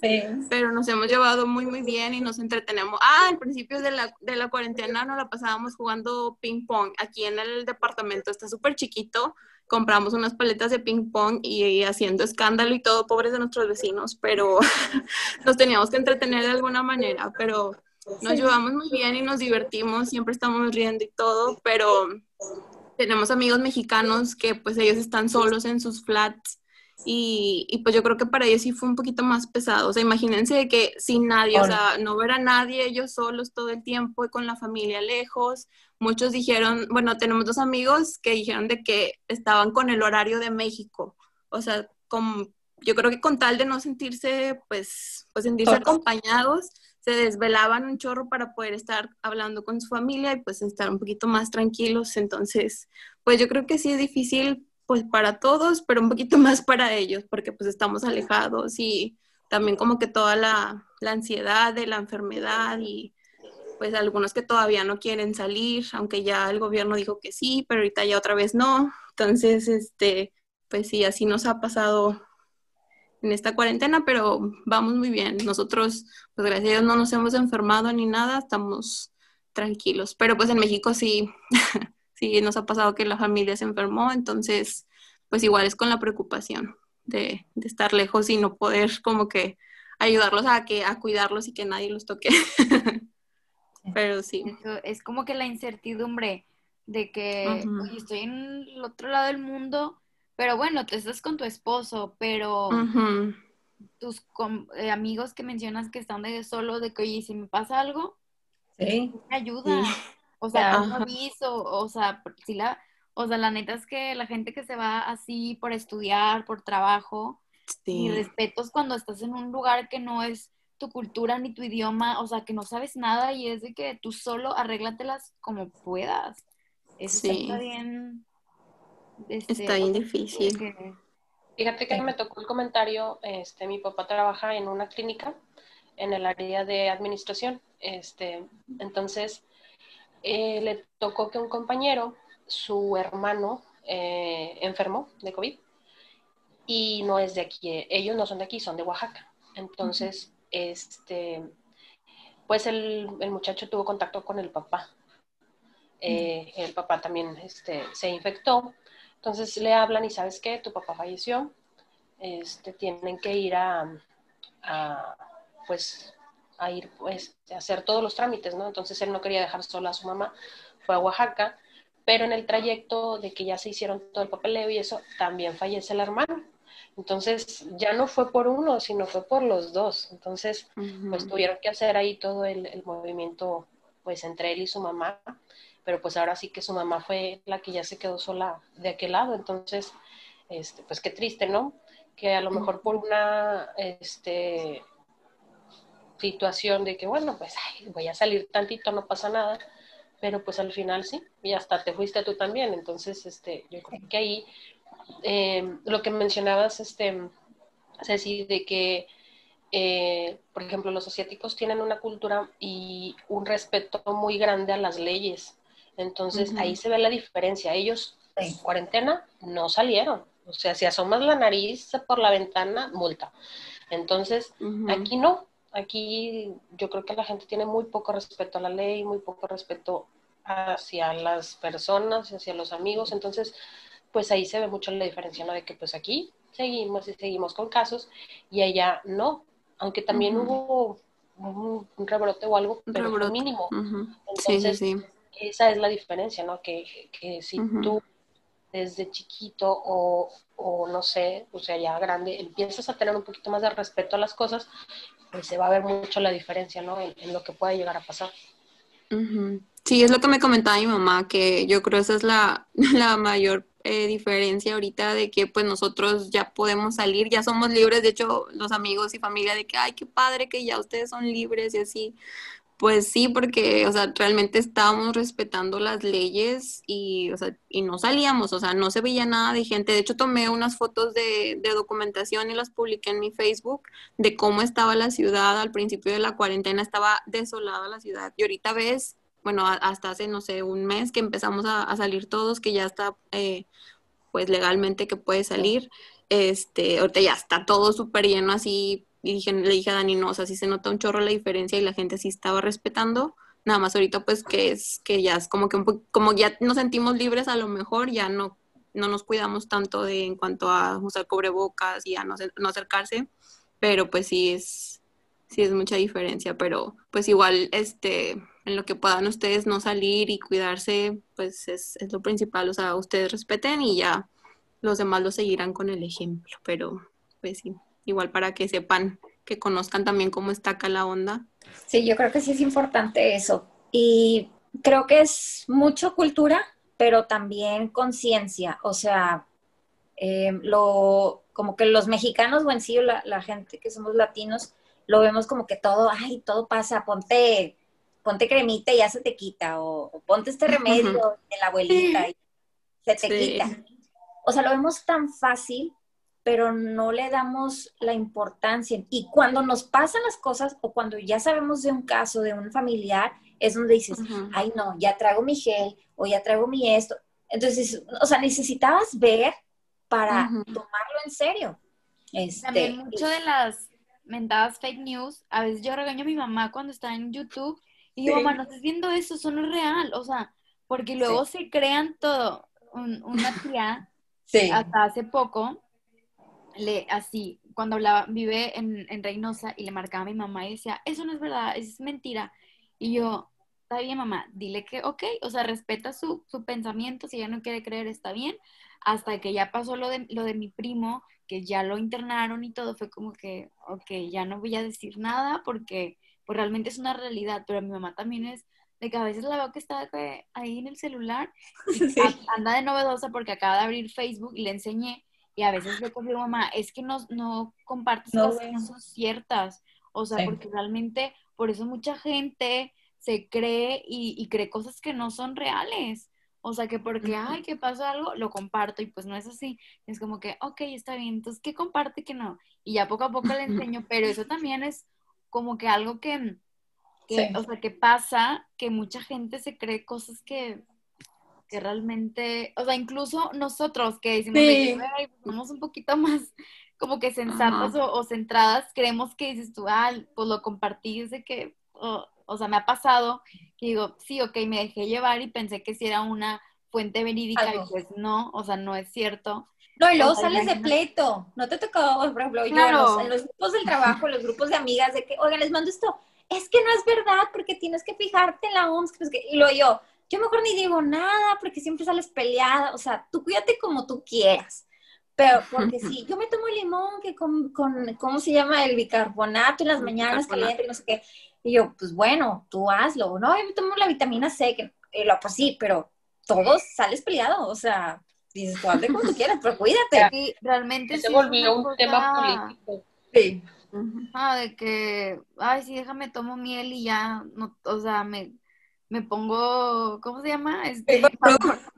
pero nos hemos llevado muy muy bien y nos entretenemos. Ah al principio de la, de la cuarentena nos la pasábamos jugando ping pong. Aquí en el departamento está súper chiquito compramos unas paletas de ping pong y, haciendo escándalo y todo, pobres de nuestros vecinos, pero nos teníamos que entretener de alguna manera, pero nos llevamos muy bien y nos divertimos, siempre estamos riendo y todo, pero tenemos amigos mexicanos que pues ellos están solos en sus flats y, y, pues yo creo que para ellos sí fue un poquito más pesado. O sea, imagínense que sin nadie, o sea, no ver a nadie, ellos solos todo el tiempo y con la familia lejos. Muchos dijeron, bueno, tenemos dos amigos que dijeron de que estaban con el horario de México. O sea, con, yo creo que con tal de no sentirse, pues, pues sentirse acompañados, se desvelaban un chorro para poder estar hablando con su familia y pues estar un poquito más tranquilos. Entonces, pues yo creo que sí es difícil pues para todos, pero un poquito más para ellos, porque pues estamos alejados y también como que toda la, la ansiedad de la enfermedad y pues algunos que todavía no quieren salir, aunque ya el gobierno dijo que sí, pero ahorita ya otra vez no. Entonces, este, pues sí, así nos ha pasado en esta cuarentena, pero vamos muy bien. Nosotros, pues gracias a Dios, no nos hemos enfermado ni nada, estamos tranquilos. Pero pues en México sí, sí nos ha pasado que la familia se enfermó, entonces, pues igual es con la preocupación de, de estar lejos y no poder como que ayudarlos a que a cuidarlos y que nadie los toque. pero sí. es como que la incertidumbre de que estoy en el otro lado del mundo pero bueno, te estás con tu esposo, pero tus eh, amigos que mencionas que están de solo, de que, oye, si me pasa algo, sí. me ayuda. O sea, un aviso, o sea, si la, o sea, la neta es que la gente que se va así por estudiar, por trabajo, sí. y respetos cuando estás en un lugar que no es tu cultura ni tu idioma, o sea, que no sabes nada y es de que tú solo arréglatelas como puedas. Eso está bien este, Está bien difícil. que- Fíjate que me tocó el comentario, este, mi papá trabaja en una clínica en el área de administración, este, entonces eh, le tocó que un compañero, su hermano, eh, enfermó de COVID y no es de aquí, ellos no son de aquí, son de Oaxaca. Entonces, este, pues el, el muchacho tuvo contacto con el papá. Eh, el papá también este, se infectó. Entonces le hablan y sabes qué, tu papá falleció, este, tienen que ir a, a, pues, a ir pues, a hacer todos los trámites, ¿no? Entonces él no quería dejar sola a su mamá, fue a Oaxaca, pero en el trayecto de que ya se hicieron todo el papeleo y eso, también fallece el hermano. Entonces ya no fue por uno, sino fue por los dos. Entonces, pues tuvieron que hacer ahí todo el, el movimiento, pues entre él y su mamá, pero pues ahora sí que su mamá fue la que ya se quedó sola de aquel lado. Entonces, este, pues qué triste, ¿no? Que a lo mejor por una, este, situación de que, bueno, pues ay, voy a salir tantito, no pasa nada, pero pues al final sí, y hasta te fuiste tú también. Entonces, este, yo creo que ahí eh, lo que mencionabas, este, Ceci, de que, eh, por ejemplo, los asiáticos tienen una cultura y un respeto muy grande a las leyes. Entonces, ahí se ve la diferencia. Ellos, Sí. en cuarentena, no salieron. O sea, si asomas la nariz por la ventana, multa. Entonces. Aquí no, aquí yo creo que la gente tiene muy poco respeto a la ley, muy poco respeto hacia las personas, hacia los amigos, entonces pues ahí se ve mucho la diferencia, ¿no? De que pues aquí seguimos y seguimos con casos y allá no, aunque también hubo un, un rebrote o algo, pero fue mínimo. Ujú. Sí, sí, Entonces, sí. Esa es la diferencia, ¿no? Que, que si Ujú. tú desde chiquito o, o no sé, o sea, ya grande, empiezas a tener un poquito más de respeto a las cosas, pues se va a ver mucho la diferencia, ¿no? En, en lo que puede llegar a pasar. Sí, es lo que me comentaba mi mamá, que yo creo esa es la, la mayor eh, diferencia ahorita de que pues nosotros ya podemos salir, ya somos libres, de hecho los amigos y familia de que, ay, qué padre que ya ustedes son libres y así. Pues sí, porque, o sea, realmente estábamos respetando las leyes y, o sea, y no salíamos, o sea, no se veía nada de gente. De hecho, tomé unas fotos de, de documentación y las publiqué en mi Facebook de cómo estaba la ciudad al principio de la cuarentena, estaba desolada la ciudad. Y ahorita ves, bueno, hasta hace, no sé, un mes que empezamos a, a salir todos, que ya está, eh, pues legalmente que puede salir. Este, ahorita ya está todo súper lleno así. Y dije, le dije a Dani, no, o sea, sí se nota un chorro la diferencia y la gente sí estaba respetando. Nada más ahorita pues que es que ya es como que un como ya nos sentimos libres a lo mejor, ya no, no nos cuidamos tanto de en cuanto a usar cubrebocas y a no, no acercarse, pero pues sí es, sí es mucha diferencia, pero pues igual este, en lo que puedan ustedes no salir y cuidarse, pues es, es lo principal, o sea, ustedes respeten y ya los demás lo seguirán con el ejemplo, pero pues sí, igual para que sepan, que conozcan también cómo está acá la onda. Sí, yo creo que sí es importante eso. Y creo que es mucho cultura, pero también conciencia. O sea, eh, lo, como que los mexicanos o en sí la, la gente que somos latinos, lo vemos como que todo, ay, todo pasa, ponte, ponte cremita y ya se te quita, o, o ponte este remedio de la abuelita y se te Sí. quita. O sea, lo vemos tan fácil, pero no le damos la importancia. Y cuando nos pasan las cosas o cuando ya sabemos de un caso, de un familiar, es donde dices, Ujú. ay no, ya traigo mi gel o ya traigo mi esto. Entonces, o sea, necesitabas ver para Ujú. tomarlo en serio. Este, También mucho de las mentadas fake news, a veces yo regaño a mi mamá cuando está en YouTube y digo, Sí. mamá, no estás viendo eso, eso no es real, o sea, porque luego se crean todo. Un- una tía, sí. hasta hace poco, le, así, cuando hablaba, vive en, en Reynosa y le marcaba a mi mamá y decía, eso no es verdad, es mentira. Y yo, está bien, mamá, dile que, ok, o sea, respeta su, su pensamiento, si ella no quiere creer, está bien. Hasta que ya pasó lo de, lo de mi primo, que ya lo internaron y todo, fue como que, ok, ya no voy a decir nada porque pues realmente es una realidad, pero mi mamá también es de que a veces la veo que está ahí en el celular Sí. anda de novedosa porque acaba de abrir Facebook y le enseñé y a veces le confirmo, mamá, es que no, no compartes No cosas que no veo. son ciertas, o sea, Sí. porque realmente por eso mucha gente se cree y, y cree cosas que no son reales, O sea, que porque, ay, que pasó algo, lo comparto y pues no es así. Es como que, ok, está bien, entonces, ¿qué comparte y qué no? Y ya poco a poco le enseño, pero eso también es como que algo que, que o sea, que pasa, que mucha gente se cree cosas que, que realmente, o sea, incluso nosotros que decimos, ay, pues, somos un poquito más como que sensatas o, centradas, creemos que dices tú, ah, pues lo compartí, de que, o sea, me ha pasado que digo, sí, ok, me dejé llevar y pensé que si era una fuente verídica y pues no, o sea, no es cierto. No, y luego sales de pleito. No te tocó, por ejemplo, yo en los, grupos del trabajo, los grupos de amigas, de que, oigan, les mando esto. Es que no es verdad, porque tienes que fijarte en la OMS. y luego yo, yo mejor ni digo nada, porque siempre sales peleada. O sea, tú cuídate como tú quieras. Pero porque si yo me tomo limón que con, con, ¿cómo se llama? El bicarbonato en las mañanas caliente y no sé qué. Y yo, pues bueno, tú hazlo. No, yo me tomo la vitamina C, que y lo, pues sí, pero todos sales peleado, o sea, dices, tú hazle como tú quieras, pero cuídate. Sí, realmente se volvió un tema político. Sí. Ah, de que, ay, sí, déjame, tomo miel y ya, no, o sea, me, me pongo, ¿cómo se llama? Este,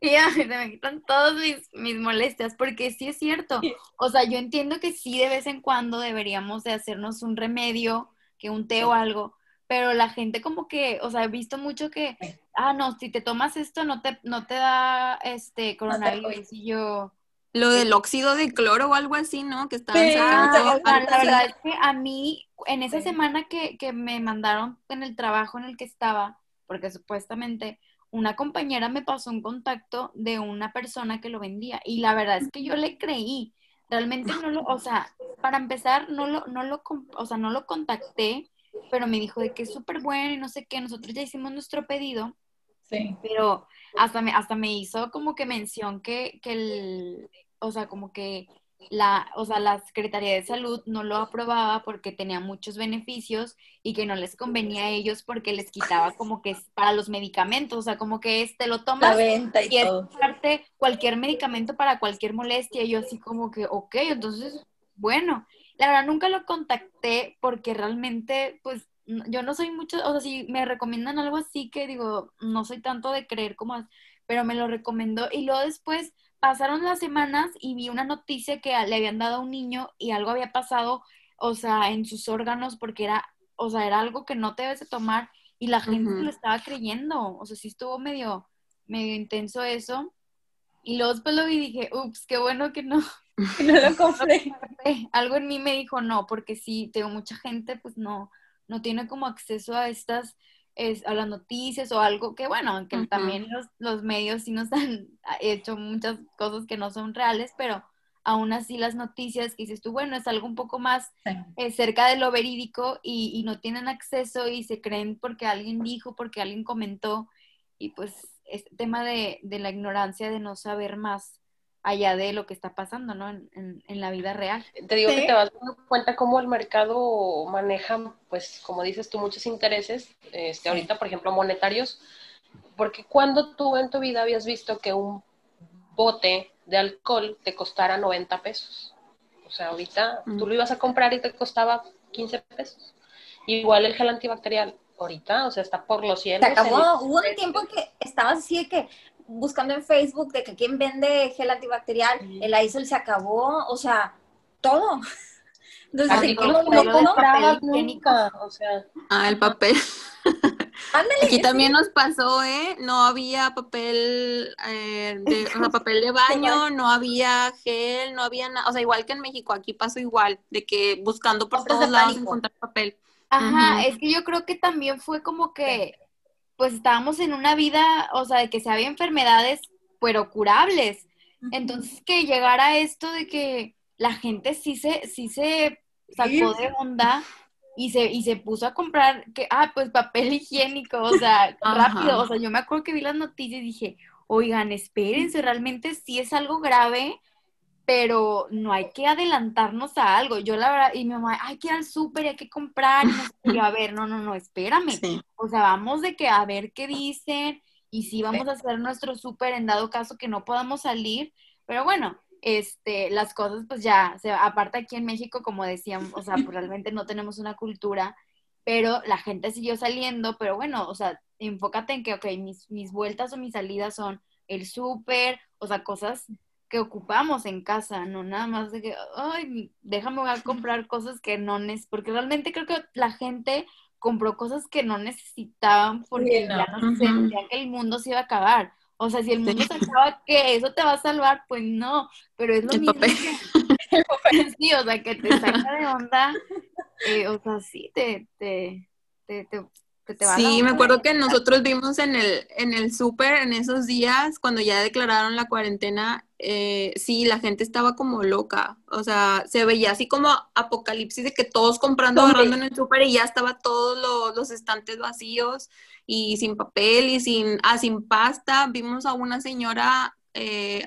y ya, se me quitan todas mis, mis molestias, porque sí es cierto. O sea, yo entiendo que sí de vez en cuando deberíamos de hacernos un remedio que un té o algo, pero la gente como que, o sea, he visto mucho que, ah, no, si te tomas esto no te, no te da este coronavirus y yo... Lo del óxido de cloro o algo así, ¿no? Que estaban sacando. la verdad es que a mí, en esa semana que, que me mandaron en el trabajo en el que estaba, porque supuestamente una compañera me pasó un contacto de una persona que lo vendía y la verdad es que yo le creí. Realmente no lo, o sea, para empezar, no lo, no lo, o sea, no lo contacté, pero me dijo de que es súper bueno y no sé qué. Nosotros ya hicimos nuestro pedido. Sí. Pero hasta me, hasta me hizo como que mención que, que el, o sea, como que la, o sea, la Secretaría de Salud no lo aprobaba porque tenía muchos beneficios y que no les convenía a ellos porque les quitaba como que es para los medicamentos, o sea, como que este lo tomas la venta y, todo. es parte cualquier medicamento para cualquier molestia y yo así como que, ok, entonces, bueno, la verdad nunca lo contacté porque realmente, pues, yo no soy mucho, o sea, si me recomiendan algo así que digo, no soy tanto de creer como, pero me lo recomendó y luego después pasaron las semanas y vi una noticia que le habían dado a un niño y algo había pasado, o sea, en sus órganos porque era, o sea, era algo que no te debes de tomar y la gente lo estaba creyendo, o sea, sí estuvo medio, medio intenso eso. Y luego después lo vi y dije, ups, qué bueno que no, que no lo compré. Algo en mí me dijo no, porque sí, tengo mucha gente, pues no, no tiene como acceso a estas es, a las noticias o algo que, bueno, que también los, los, medios sí nos han hecho muchas cosas que no son reales, pero aún así las noticias que dices tú, bueno, es algo un poco más eh, cerca de lo verídico y, y, no tienen acceso y se creen porque alguien dijo, porque alguien comentó y pues este tema de, de la ignorancia, de no saber más allá de lo que está pasando, ¿no? En, en, la vida real. Te digo que te vas dando cuenta cómo el mercado maneja, pues, como dices tú, muchos intereses, este, ahorita, por ejemplo, monetarios, porque cuando tú en tu vida habías visto que un bote de alcohol te costara 90 pesos. O sea, ahorita tú lo ibas a comprar y te costaba 15 pesos. Igual el gel antibacterial, ahorita, o sea, está por los cielos. Se acabó, hubo un tiempo que estabas así de que buscando en Facebook de que quién vende gel antibacterial, el ISOL se acabó, o sea, todo. Entonces, ¿cómo no nunca? O sea, ah, el papel. Aquí también nos pasó, ¿eh? No había papel, eh, de, o sea, papel de baño, no había gel, no había nada. O sea, igual que en México, aquí pasó igual, de que buscando por todos lados encontrar papel. Ajá, es que yo creo que también fue como que pues estábamos en una vida, o sea, de que se había enfermedades, pero curables. Entonces, que llegara esto de que la gente sí se, sí se sacó de onda y se, y se puso a comprar, que, ah, pues papel higiénico, o sea, rápido. O sea, yo me acuerdo que vi las noticias y dije, oigan, espérense, realmente sí es algo grave pero no hay que adelantarnos a algo. Yo la verdad, y mi mamá, hay que ir al súper, hay que comprar, y a ver, no, no, no, espérame. O sea, vamos de que a ver qué dicen, y si vamos a hacer nuestro súper en dado caso que no podamos salir, pero bueno, este, las cosas pues ya, o aparte aquí en México, como decíamos, o sea, pues realmente no tenemos una cultura, pero la gente siguió saliendo, pero bueno, o sea, enfócate en que, ok, mis, mis vueltas o mis salidas son el súper, o sea, cosas que ocupamos en casa, no nada más de que, ay, déjame a comprar cosas que no necesito, porque realmente creo que la gente compró cosas que no necesitaban porque ya no sentía que el mundo se iba a acabar. O sea, si el mundo se acaba, que eso te va a salvar, pues no, pero es lo mismo Que, sí, o sea, que te saca de onda, eh, o sea, sí, te, te, te, te Sí, me acuerdo que nosotros vimos en el, en el súper en esos días, cuando ya declararon la cuarentena, eh, sí, la gente estaba como loca. O sea, se veía así como apocalipsis de que todos comprando, agarrando en el súper y ya estaba todos los estantes vacíos y sin papel y sin, ah, sin pasta. Vimos a una señora eh,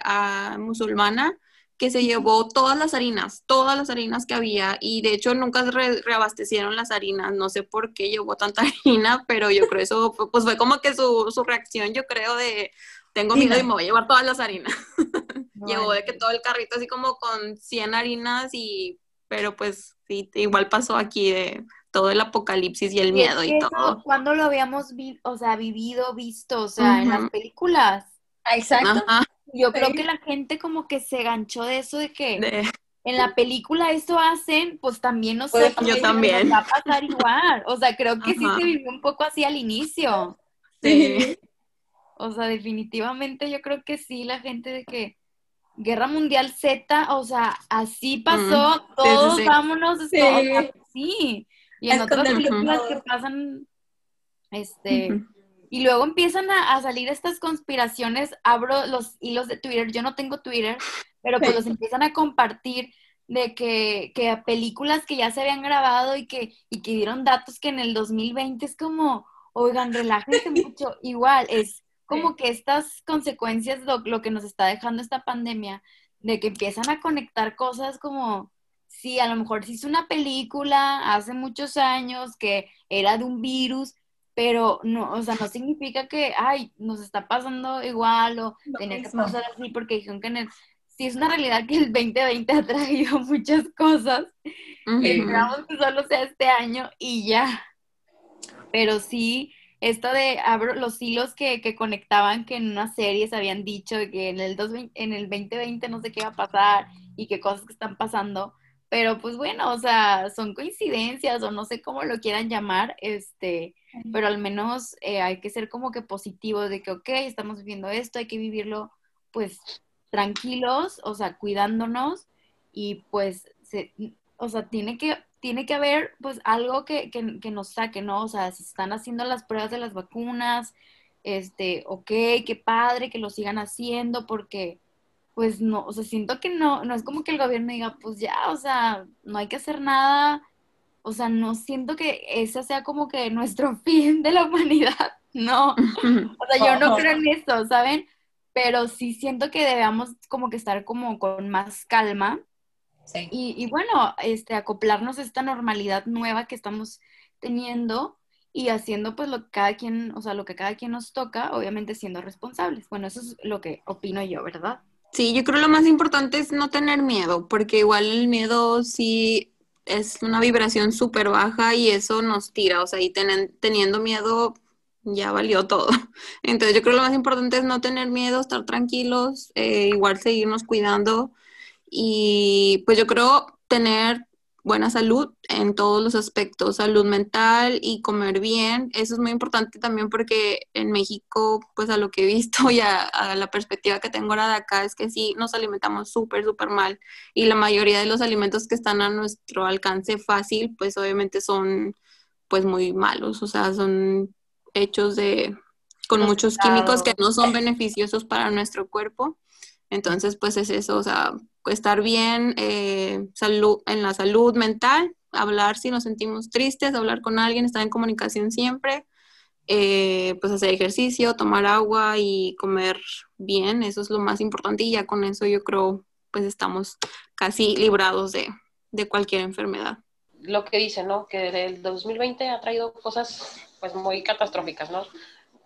musulmana que se llevó todas las harinas, todas las harinas que había y de hecho nunca reabastecieron las harinas, no sé por qué llevó tanta harina, pero yo creo eso pues fue como que su, su reacción, yo creo de tengo miedo y me voy a llevar todas las harinas. llevó de que todo el carrito así como con 100 harinas y pero pues sí, igual pasó aquí de todo el apocalipsis y el miedo y, todo. cuando lo habíamos o sea, vivido, visto, o sea, en las películas? Exacto. Yo creo que la gente como que se ganchó de eso de que en la película esto hacen, pues también no sé, yo también. va a pasar igual. O sea, creo que sí se vivió un poco así al inicio. Sí. O sea, definitivamente yo creo que sí, la gente de que Guerra Mundial Z, o sea, así pasó, todos vámonos, sí. Y en otras películas que pasan, este, y luego empiezan a, salir estas conspiraciones, abro los hilos de Twitter, yo no tengo Twitter, pero pues los empiezan a compartir de que, que películas que ya se habían grabado y que, y que dieron datos que en el 2020 es como, oigan, relájense mucho, igual, es como que estas consecuencias, lo, lo que nos está dejando esta pandemia, de que empiezan a conectar cosas como, sí, a lo mejor se hizo una película hace muchos años que era de un virus, pero no, o sea, no significa que, ay, nos está pasando igual o tenía que pasar así porque dijeron que en el, sí es una realidad que el 2020 ha traído muchas cosas, esperamos que solo sea este año y ya, pero sí, esto de abro los hilos que, que conectaban que en una serie se habían dicho que en el, dos, en el 2020 no sé qué va a pasar y qué cosas que están pasando, pero pues bueno, o sea, son coincidencias o no sé cómo lo quieran llamar, este, pero al menos eh, hay que ser como que positivos de que, ok, estamos viviendo esto, hay que vivirlo pues tranquilos, o sea, cuidándonos y pues, o sea, tiene que, tiene que haber pues algo que, que, que nos saque, ¿no? O sea, si están haciendo las pruebas de las vacunas, este, ok, qué padre que lo sigan haciendo porque pues no, o sea, siento que no, no es como que el gobierno diga, pues ya, o sea, no hay que hacer nada, o sea, no siento que ese sea como que nuestro fin de la humanidad, no, o sea, yo no creo en eso, ¿saben? Pero sí siento que debemos como que estar como con más calma sí. y, y bueno, este, acoplarnos a esta normalidad nueva que estamos teniendo y haciendo pues lo que cada quien, o sea, lo que cada quien nos toca, obviamente siendo responsables. Bueno, eso es lo que opino yo, ¿verdad? Sí, yo creo lo más importante es no tener miedo, porque igual el miedo sí es una vibración súper baja y eso nos tira, o sea, y teniendo miedo ya valió todo. Entonces yo creo lo más importante es no tener miedo, estar tranquilos, eh, igual seguirnos cuidando y pues yo creo tener buena salud en todos los aspectos, salud mental y comer bien. Eso es muy importante también porque en México, pues a lo que he visto y a, la perspectiva que tengo ahora de acá es que sí nos alimentamos súper, súper mal y la mayoría de los alimentos que están a nuestro alcance fácil, pues obviamente son pues muy malos, o sea, son hechos de con muchos químicos que no son beneficiosos para nuestro cuerpo. Entonces, pues es eso, o sea, estar bien eh, salud, en la salud mental, hablar si nos sentimos tristes, hablar con alguien, estar en comunicación siempre, eh, pues hacer ejercicio, tomar agua y comer bien, eso es lo más importante y ya con eso yo creo pues estamos casi librados de, de cualquier enfermedad. Lo que dice, ¿no? Que el 2020 ha traído cosas pues muy catastróficas, ¿no?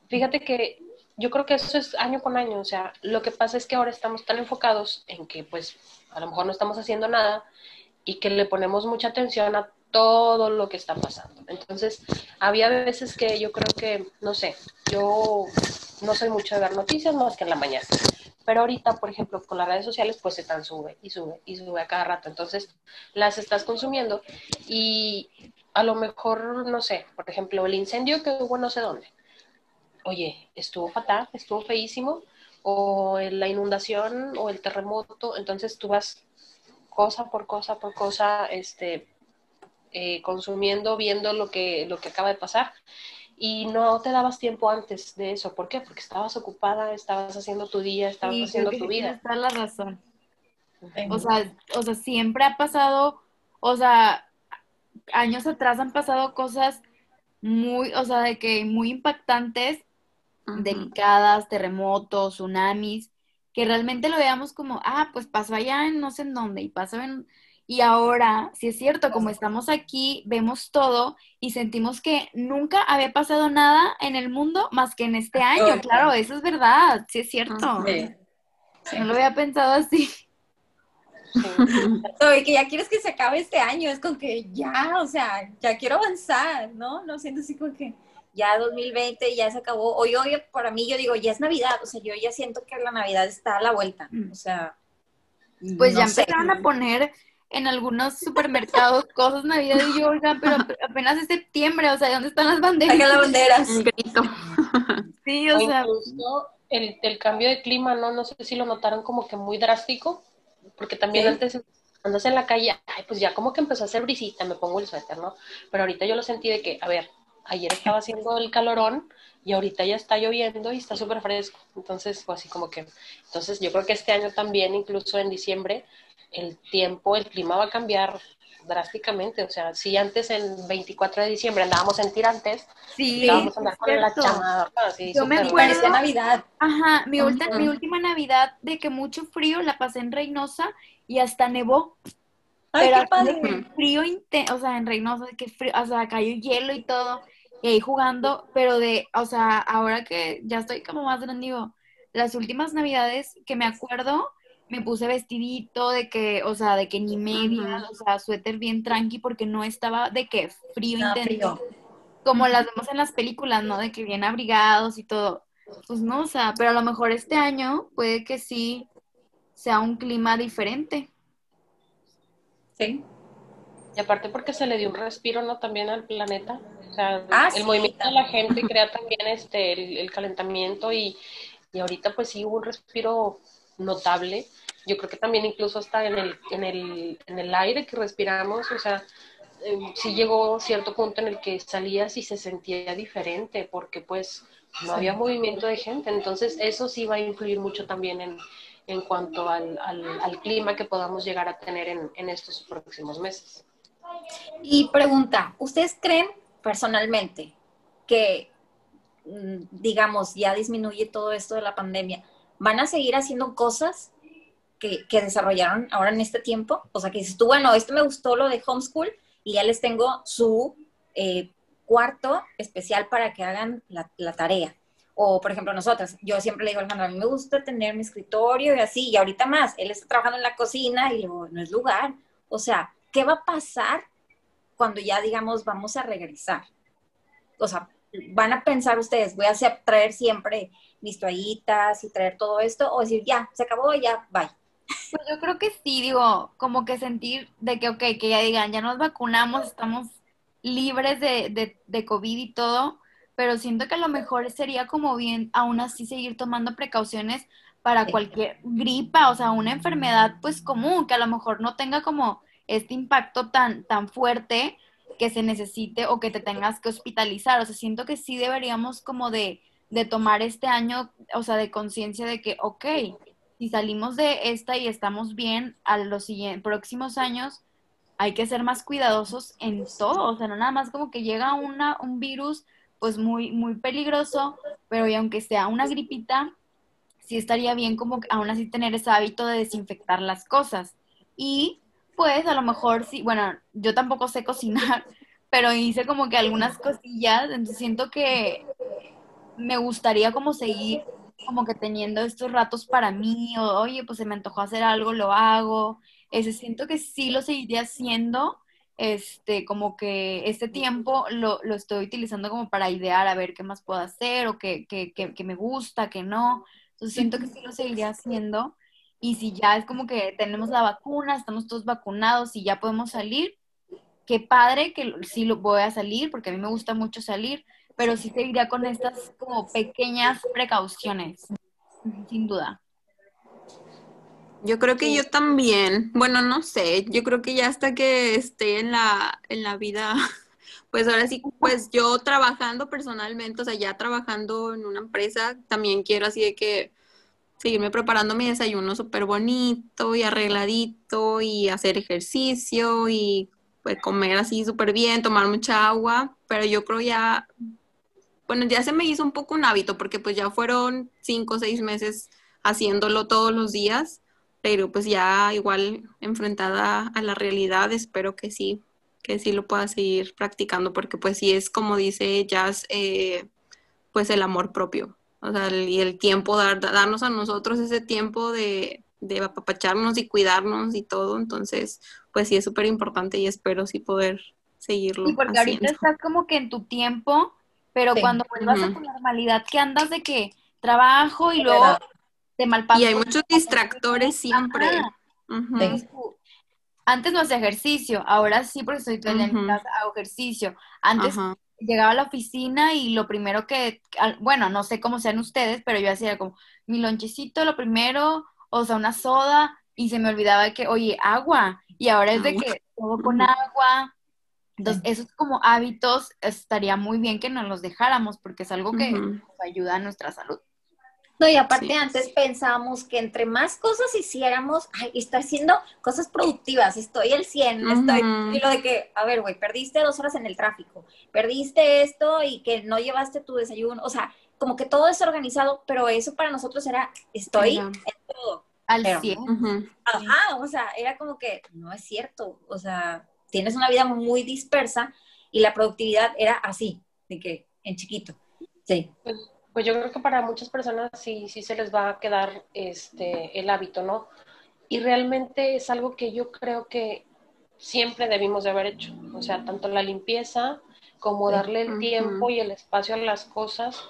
Fíjate que yo creo que eso es año con año, o sea, lo que pasa es que ahora estamos tan enfocados en que pues a lo mejor no estamos haciendo nada y que le ponemos mucha atención a todo lo que está pasando. Entonces, había veces que yo creo que, no sé, yo no soy mucho de ver noticias más que en la mañana. Pero ahorita, por ejemplo, con las redes sociales, pues se tan sube y sube y sube a cada rato. Entonces, las estás consumiendo y a lo mejor, no sé, por ejemplo, el incendio que hubo no sé dónde. Oye, estuvo fatal, estuvo feísimo, o la inundación o el terremoto. Entonces, tú vas cosa por cosa por cosa, este, eh, consumiendo, viendo lo que, lo que acaba de pasar y no te dabas tiempo antes de eso. ¿Por qué? Porque estabas ocupada, estabas haciendo tu día, estabas haciendo tu vida. Está la razón. O sea, o sea, siempre ha pasado, o sea, años atrás han pasado cosas muy, o sea, de que muy impactantes, delicadas, terremotos, tsunamis, que realmente lo veamos como, ah, pues pasó allá en no sé en dónde y pasó en y ahora, si es cierto, como estamos aquí, vemos todo y sentimos que nunca había pasado nada en el mundo más que en este año. Claro, eso es verdad, sí es cierto. No lo había pensado así. Oye, que ya quieres que se acabe este año, es como que ya, o sea, ya quiero avanzar, ¿no? No siento así como que ya 2020 ya se acabó. Hoy, hoy, para mí, yo digo, ya es Navidad, o sea, yo ya siento que la Navidad está a la vuelta, o sea. Pues ya empezaron a poner en algunos supermercados cosas navidad y yo, pero apenas es septiembre, o sea, ¿dónde están las banderas? las banderas. sí, o, sea. El, el, cambio de clima, ¿no? No sé si lo notaron como que muy drástico, porque también antes andas en la calle, ay, pues ya como que empezó a hacer brisita, me pongo el suéter, ¿no? Pero ahorita yo lo sentí de que, a ver, ayer estaba haciendo el calorón y ahorita ya está lloviendo y está súper fresco. Entonces, fue así como que, entonces yo creo que este año también, incluso en diciembre, el tiempo, el clima va a cambiar drásticamente. O sea, si antes en 24 de diciembre andábamos en tirantes, sí, vamos a andar con la chamarra. Yo me acuerdo de Navidad. Ajá, mi, mi última Navidad de que mucho frío la pasé en Reynosa y hasta nevó. Ay, Pero qué padre. frío intenso, o sea, en Reynosa, que frío, o sea, cayó hielo y todo, y ahí jugando, pero de, o sea, ahora que ya estoy como más grande, digo, las últimas navidades que me acuerdo, me puse vestidito de que, o sea, de que ni media, o sea, suéter bien tranqui porque no estaba de que frío intenso. Como las vemos en las películas, ¿no? De que bien abrigados y todo. Pues no, o sea, pero a lo mejor este año puede que sí sea un clima diferente. Sí. Y aparte porque se le dio un respiro, ¿no? También al planeta. Sea, ah, el movimiento de la gente crea también este, el, el calentamiento y, y ahorita pues sí hubo un respiro notable. Yo creo que también incluso hasta en el, en el, en el aire que respiramos, o sea, eh, sí llegó cierto punto en el que salías y se sentía diferente porque pues no había movimiento de gente. Entonces eso sí va a influir mucho también en, en cuanto al, al, clima que podamos llegar a tener en, en estos próximos meses. Y pregunta, ¿ustedes creen personalmente que, mm, digamos, ya disminuye todo esto de la pandemia? van a seguir haciendo cosas que, desarrollaron ahora en este tiempo. O sea, que dices tú, bueno, esto me gustó lo de homeschool y ya les tengo su eh, cuarto especial para que hagan la, tarea. O, por ejemplo, nosotras, yo siempre le digo a Alejandro, a mí me gusta tener mi escritorio y así, y ahorita más, él está trabajando en la cocina y luego no es lugar. O sea, ¿qué va a pasar cuando ya, digamos, vamos a regresar? O sea, van a pensar ustedes, voy a traer siempre mis toallitas y traer todo esto, o decir, ya, se acabó, ya, bye. Pues yo creo que sí, digo, como que sentir de que, ok, que ya digan, ya nos vacunamos, estamos libres de, de, de COVID y todo, pero siento que a lo mejor sería como bien aún así seguir tomando precauciones para cualquier gripa, o sea, una enfermedad pues común, que a lo mejor no tenga como este impacto tan, tan fuerte que se necesite o que te tengas que hospitalizar. O sea, siento que sí deberíamos como de, de tomar este año, o sea, de conciencia de que, ok, si salimos de esta y estamos bien a los siguientes, próximos años, hay que ser más cuidadosos en todo, o sea, no nada más como que llega una, un virus pues muy, muy peligroso, pero y aunque sea una gripita, sí estaría bien como aún así tener ese hábito de desinfectar las cosas. Y pues a lo mejor sí, bueno, yo tampoco sé cocinar, pero hice como que algunas cosillas, entonces siento que me gustaría como seguir como que teniendo estos ratos para mí, o oye, pues se me antojó hacer algo, lo hago. Ese siento que sí lo seguiría haciendo, este, como que este tiempo lo, lo, estoy utilizando como para idear a ver qué más puedo hacer o qué, qué, qué, qué me gusta, qué no. Entonces siento que sí lo seguiría haciendo. Y si ya es como que tenemos la vacuna, estamos todos vacunados y ya podemos salir, qué padre que sí lo voy a salir, porque a mí me gusta mucho salir, pero sí seguiría con estas como pequeñas precauciones, sin duda. Yo creo que yo también, bueno, no sé, yo creo que ya hasta que esté en la, en la vida, pues ahora sí, pues yo trabajando personalmente, o sea, ya trabajando en una empresa, también quiero así de que seguirme preparando mi desayuno súper bonito y arregladito y hacer ejercicio y pues comer así súper bien, tomar mucha agua, pero yo creo ya, bueno, ya se me hizo un poco un hábito porque pues ya fueron cinco o seis meses haciéndolo todos los días pero pues ya igual enfrentada a la realidad, espero que sí, que sí lo pueda seguir practicando, porque pues sí es como dice Jazz, eh, pues el amor propio, o sea, y el tiempo, dar, darnos a nosotros ese tiempo de, de apapacharnos y cuidarnos y todo, entonces pues sí es súper importante y espero sí poder seguirlo. Y porque ahorita estás como que en tu tiempo, pero cuando vuelvas a tu normalidad, que andas de que trabajo y luego y hay muchos distractores siempre. Antes no hacía ejercicio, ahora sí porque estoy todo en casa, hago ejercicio. Antes llegaba a la oficina y lo primero que, bueno, no sé cómo sean ustedes, pero yo hacía como mi lonchecito lo primero, o sea, una soda, y se me olvidaba que, oye, agua, y ahora es de que todo con agua. Entonces, esos como hábitos estaría muy bien que nos los dejáramos porque es algo que nos ayuda a nuestra salud. No, y aparte antes pensábamos que entre más cosas hiciéramos, ay, estoy haciendo cosas productivas, estoy el 100, estoy, y lo de que, a ver, güey, perdiste dos horas en el tráfico, perdiste esto y que no llevaste tu desayuno, o sea, como que todo es organizado, pero eso para nosotros era, estoy en todo. Al 100. Ajá, o sea, era como que, no es cierto, o sea, tienes una vida muy dispersa y la productividad era así, de que, en chiquito, sí. Pues, yo creo que para muchas personas sí, sí se les va a quedar este, el hábito, ¿no? Y realmente es algo que yo creo que siempre debimos de haber hecho. O sea, tanto la limpieza como darle el tiempo y el espacio a las cosas,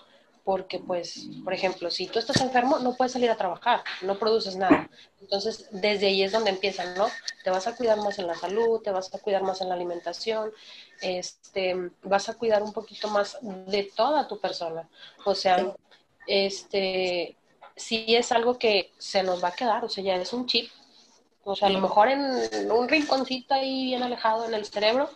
porque pues, por ejemplo, si tú estás enfermo, no puedes salir a trabajar, no produces nada. Entonces, desde ahí es donde empiezan, ¿no? Te vas a cuidar más en la salud, te vas a cuidar más en la alimentación, este, vas a cuidar un poquito más de toda tu persona. O sea, este, sí es algo que se nos va a quedar, o sea, ya es un chip. O sea, a lo mejor en un rinconcito ahí bien alejado en el cerebro,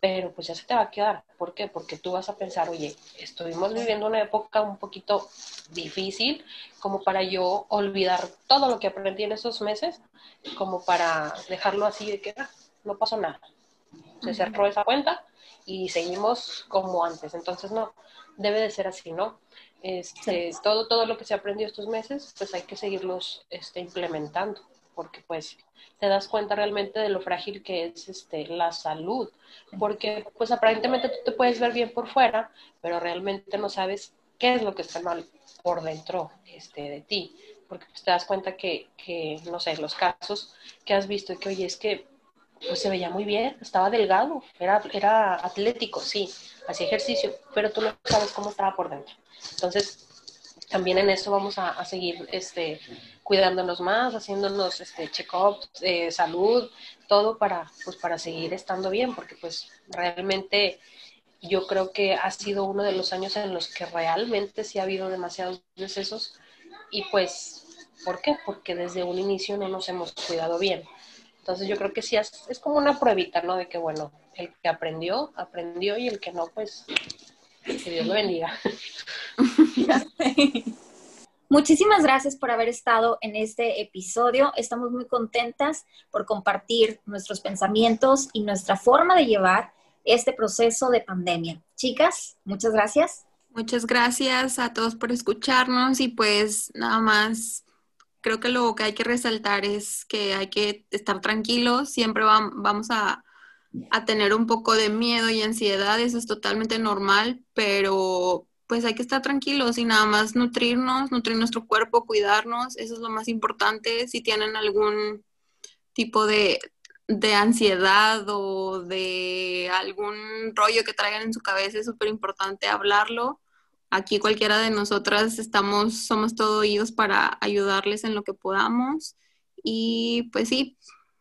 pero pues ya se te va a quedar. ¿Por qué? Porque tú vas a pensar, oye, estuvimos viviendo una época un poquito difícil, como para yo olvidar todo lo que aprendí en esos meses, como para dejarlo así de que ah, no pasó nada se cerró esa cuenta y seguimos como antes. Entonces, no, debe de ser así, ¿no? Este, todo, todo lo que se aprendió estos meses, pues hay que seguirlos este, implementando, porque pues te das cuenta realmente de lo frágil que es este, la salud, porque pues aparentemente tú te puedes ver bien por fuera, pero realmente no sabes qué es lo que está mal por dentro este, de ti, porque pues, te das cuenta que, que, no sé, los casos que has visto y que, oye, es que pues se veía muy bien, estaba delgado, era, era atlético, sí, hacía ejercicio, pero tú no sabes cómo estaba por dentro. Entonces, también en eso vamos a, seguir este, cuidándonos más, haciéndonos este, check-ups, eh, salud, todo para, pues, para seguir estando bien, porque pues realmente yo creo que ha sido uno de los años en los que realmente sí ha habido demasiados decesos y pues, ¿por qué? Porque desde un inicio no nos hemos cuidado bien. Entonces yo creo que sí es, es como una pruebita, ¿no? De que, bueno, el que aprendió, aprendió y el que no, pues, que Dios lo bendiga. Muchísimas gracias por haber estado en este episodio. Estamos muy contentas por compartir nuestros pensamientos y nuestra forma de llevar este proceso de pandemia. Chicas, muchas gracias. Muchas gracias a todos por escucharnos y pues nada más creo que lo que hay que resaltar es que hay que estar tranquilos, siempre vamos a, tener un poco de miedo y ansiedad, eso es totalmente normal, pero pues hay que estar tranquilos y nada más nutrirnos, nutrir nuestro cuerpo, cuidarnos, eso es lo más importante. Si tienen algún tipo de, de ansiedad o de algún rollo que traigan en su cabeza, es súper importante hablarlo. Aquí cualquiera de nosotras estamos, somos todo oídos para ayudarles en lo que podamos. Y pues sí,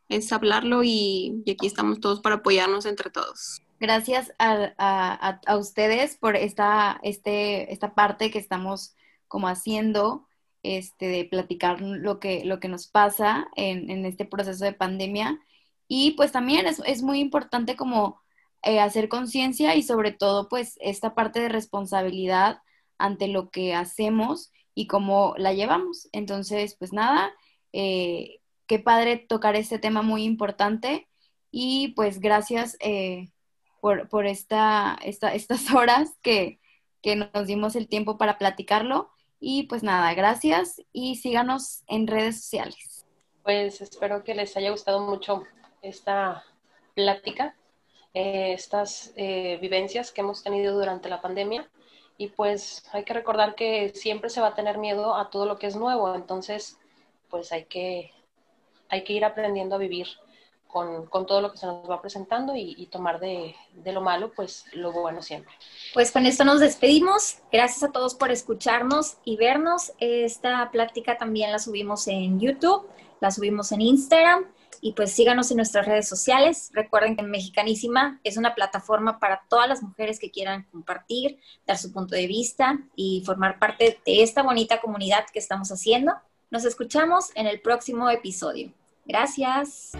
es hablarlo y, aquí estamos todos para apoyarnos entre todos. Gracias a, ustedes por esta, este, esta parte que estamos como haciendo, este, de platicar lo que, lo que nos pasa en, en este proceso de pandemia. Y pues también es, es muy importante como eh, hacer conciencia y sobre todo pues esta parte de responsabilidad ante lo que hacemos y cómo la llevamos. Entonces, pues nada, eh, qué padre tocar este tema muy importante y pues gracias eh, por, por esta, esta, estas horas que, que nos dimos el tiempo para platicarlo. Y pues nada, gracias y síganos en redes sociales. Pues espero que les haya gustado mucho esta plática, eh, estas eh, vivencias que hemos tenido durante la pandemia. Y pues hay que recordar que siempre se va a tener miedo a todo lo que es nuevo, entonces pues hay que, hay que ir aprendiendo a vivir con, todo lo que se nos va presentando y, tomar de, de, lo malo, pues lo bueno siempre. Pues con esto nos despedimos. Gracias a todos por escucharnos y vernos. Esta plática también la subimos en YouTube, la subimos en Instagram y pues síganos en nuestras redes sociales. Recuerden que Mexicanísima es una plataforma para todas las mujeres que quieran compartir, dar su punto de vista y formar parte de esta bonita comunidad que estamos haciendo. Nos escuchamos en el próximo episodio. Gracias.